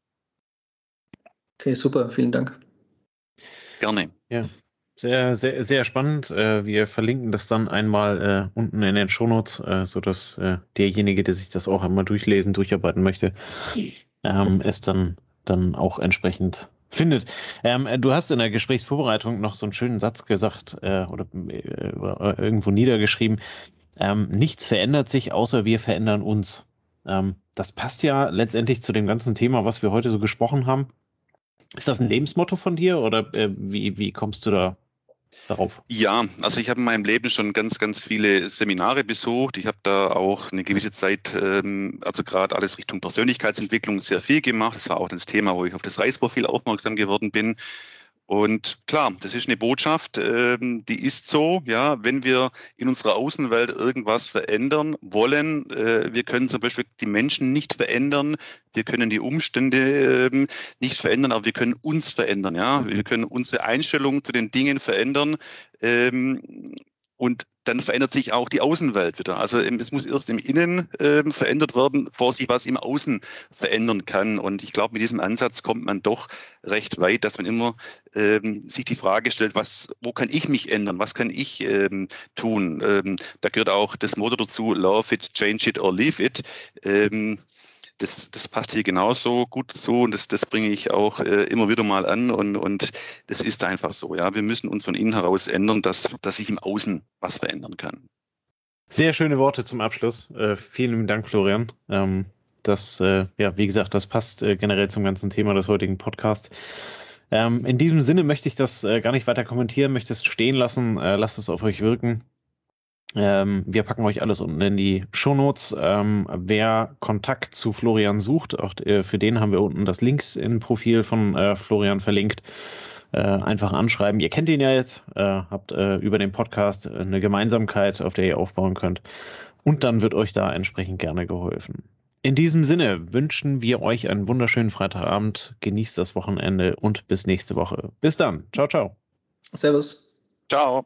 Okay, super, vielen Dank. Gerne. Ja, sehr, sehr, sehr spannend. Äh, wir verlinken das dann einmal äh, unten in den Shownotes, äh, sodass derjenige, der sich das auch einmal durchlesen, durcharbeiten möchte, ähm, es dann, dann auch entsprechend findet. Ähm, du hast in der Gesprächsvorbereitung noch so einen schönen Satz gesagt oder irgendwo niedergeschrieben. Ähm, nichts verändert sich, außer wir verändern uns. Das passt ja letztendlich zu dem ganzen Thema, was wir heute so gesprochen haben. Ist das ein Lebensmotto von dir oder äh, wie, wie kommst du da darauf? Ja, also ich habe in meinem Leben schon ganz, ganz viele Seminare besucht. Ich habe da auch eine gewisse Zeit, ähm, also gerade alles Richtung Persönlichkeitsentwicklung sehr viel gemacht. Das war auch das Thema, wo ich auf das Reisprofil aufmerksam geworden bin. Und klar, das ist eine Botschaft, ähm, die ist so, ja, wenn wir in unserer Außenwelt irgendwas verändern wollen, äh, wir können zum Beispiel die Menschen nicht verändern, wir können die Umstände ähm, nicht verändern, aber wir können uns verändern, ja, wir können unsere Einstellung zu den Dingen verändern. Ähm, und dann verändert sich auch die Außenwelt wieder. Also ähm, es muss erst im Innen äh, verändert werden, bevor sich was im Außen verändern kann. Und ich glaube, mit diesem Ansatz kommt man doch recht weit, dass man immer ähm, sich die Frage stellt, was, wo kann ich mich ändern? Was kann ich ähm, tun? Ähm, da gehört auch das Motto dazu, love it, change it or leave it. Das, das passt hier genauso gut dazu und das, das bringe ich auch äh, immer wieder mal an und, und das ist einfach so. Ja, wir müssen uns von innen heraus ändern, dass, dass sich im Außen was verändern kann. Sehr schöne Worte zum Abschluss. Äh, vielen Dank, Florian. Ähm, das, äh, ja, wie gesagt, das passt äh, generell zum ganzen Thema des heutigen Podcasts. Ähm, in diesem Sinne möchte ich das äh, gar nicht weiter kommentieren, möchte es stehen lassen, äh, lasst es auf euch wirken. Ähm, wir packen euch alles unten in die Shownotes. Ähm, wer Kontakt zu Florian sucht, auch äh, für den haben wir unten das LinkedIn-Profil von äh, Florian verlinkt. Äh, einfach anschreiben. Ihr kennt ihn ja jetzt, äh, habt äh, über den Podcast eine Gemeinsamkeit, auf der ihr aufbauen könnt. Und dann wird euch da entsprechend gerne geholfen. In diesem Sinne wünschen wir euch einen wunderschönen Freitagabend. Genießt das Wochenende und bis nächste Woche. Bis dann. Ciao, ciao. Servus. Ciao.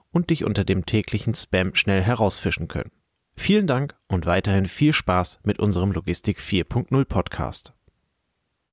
und dich unter dem täglichen Spam schnell herausfischen können. Vielen Dank und weiterhin viel Spaß mit unserem Logistik 4.0 Podcast.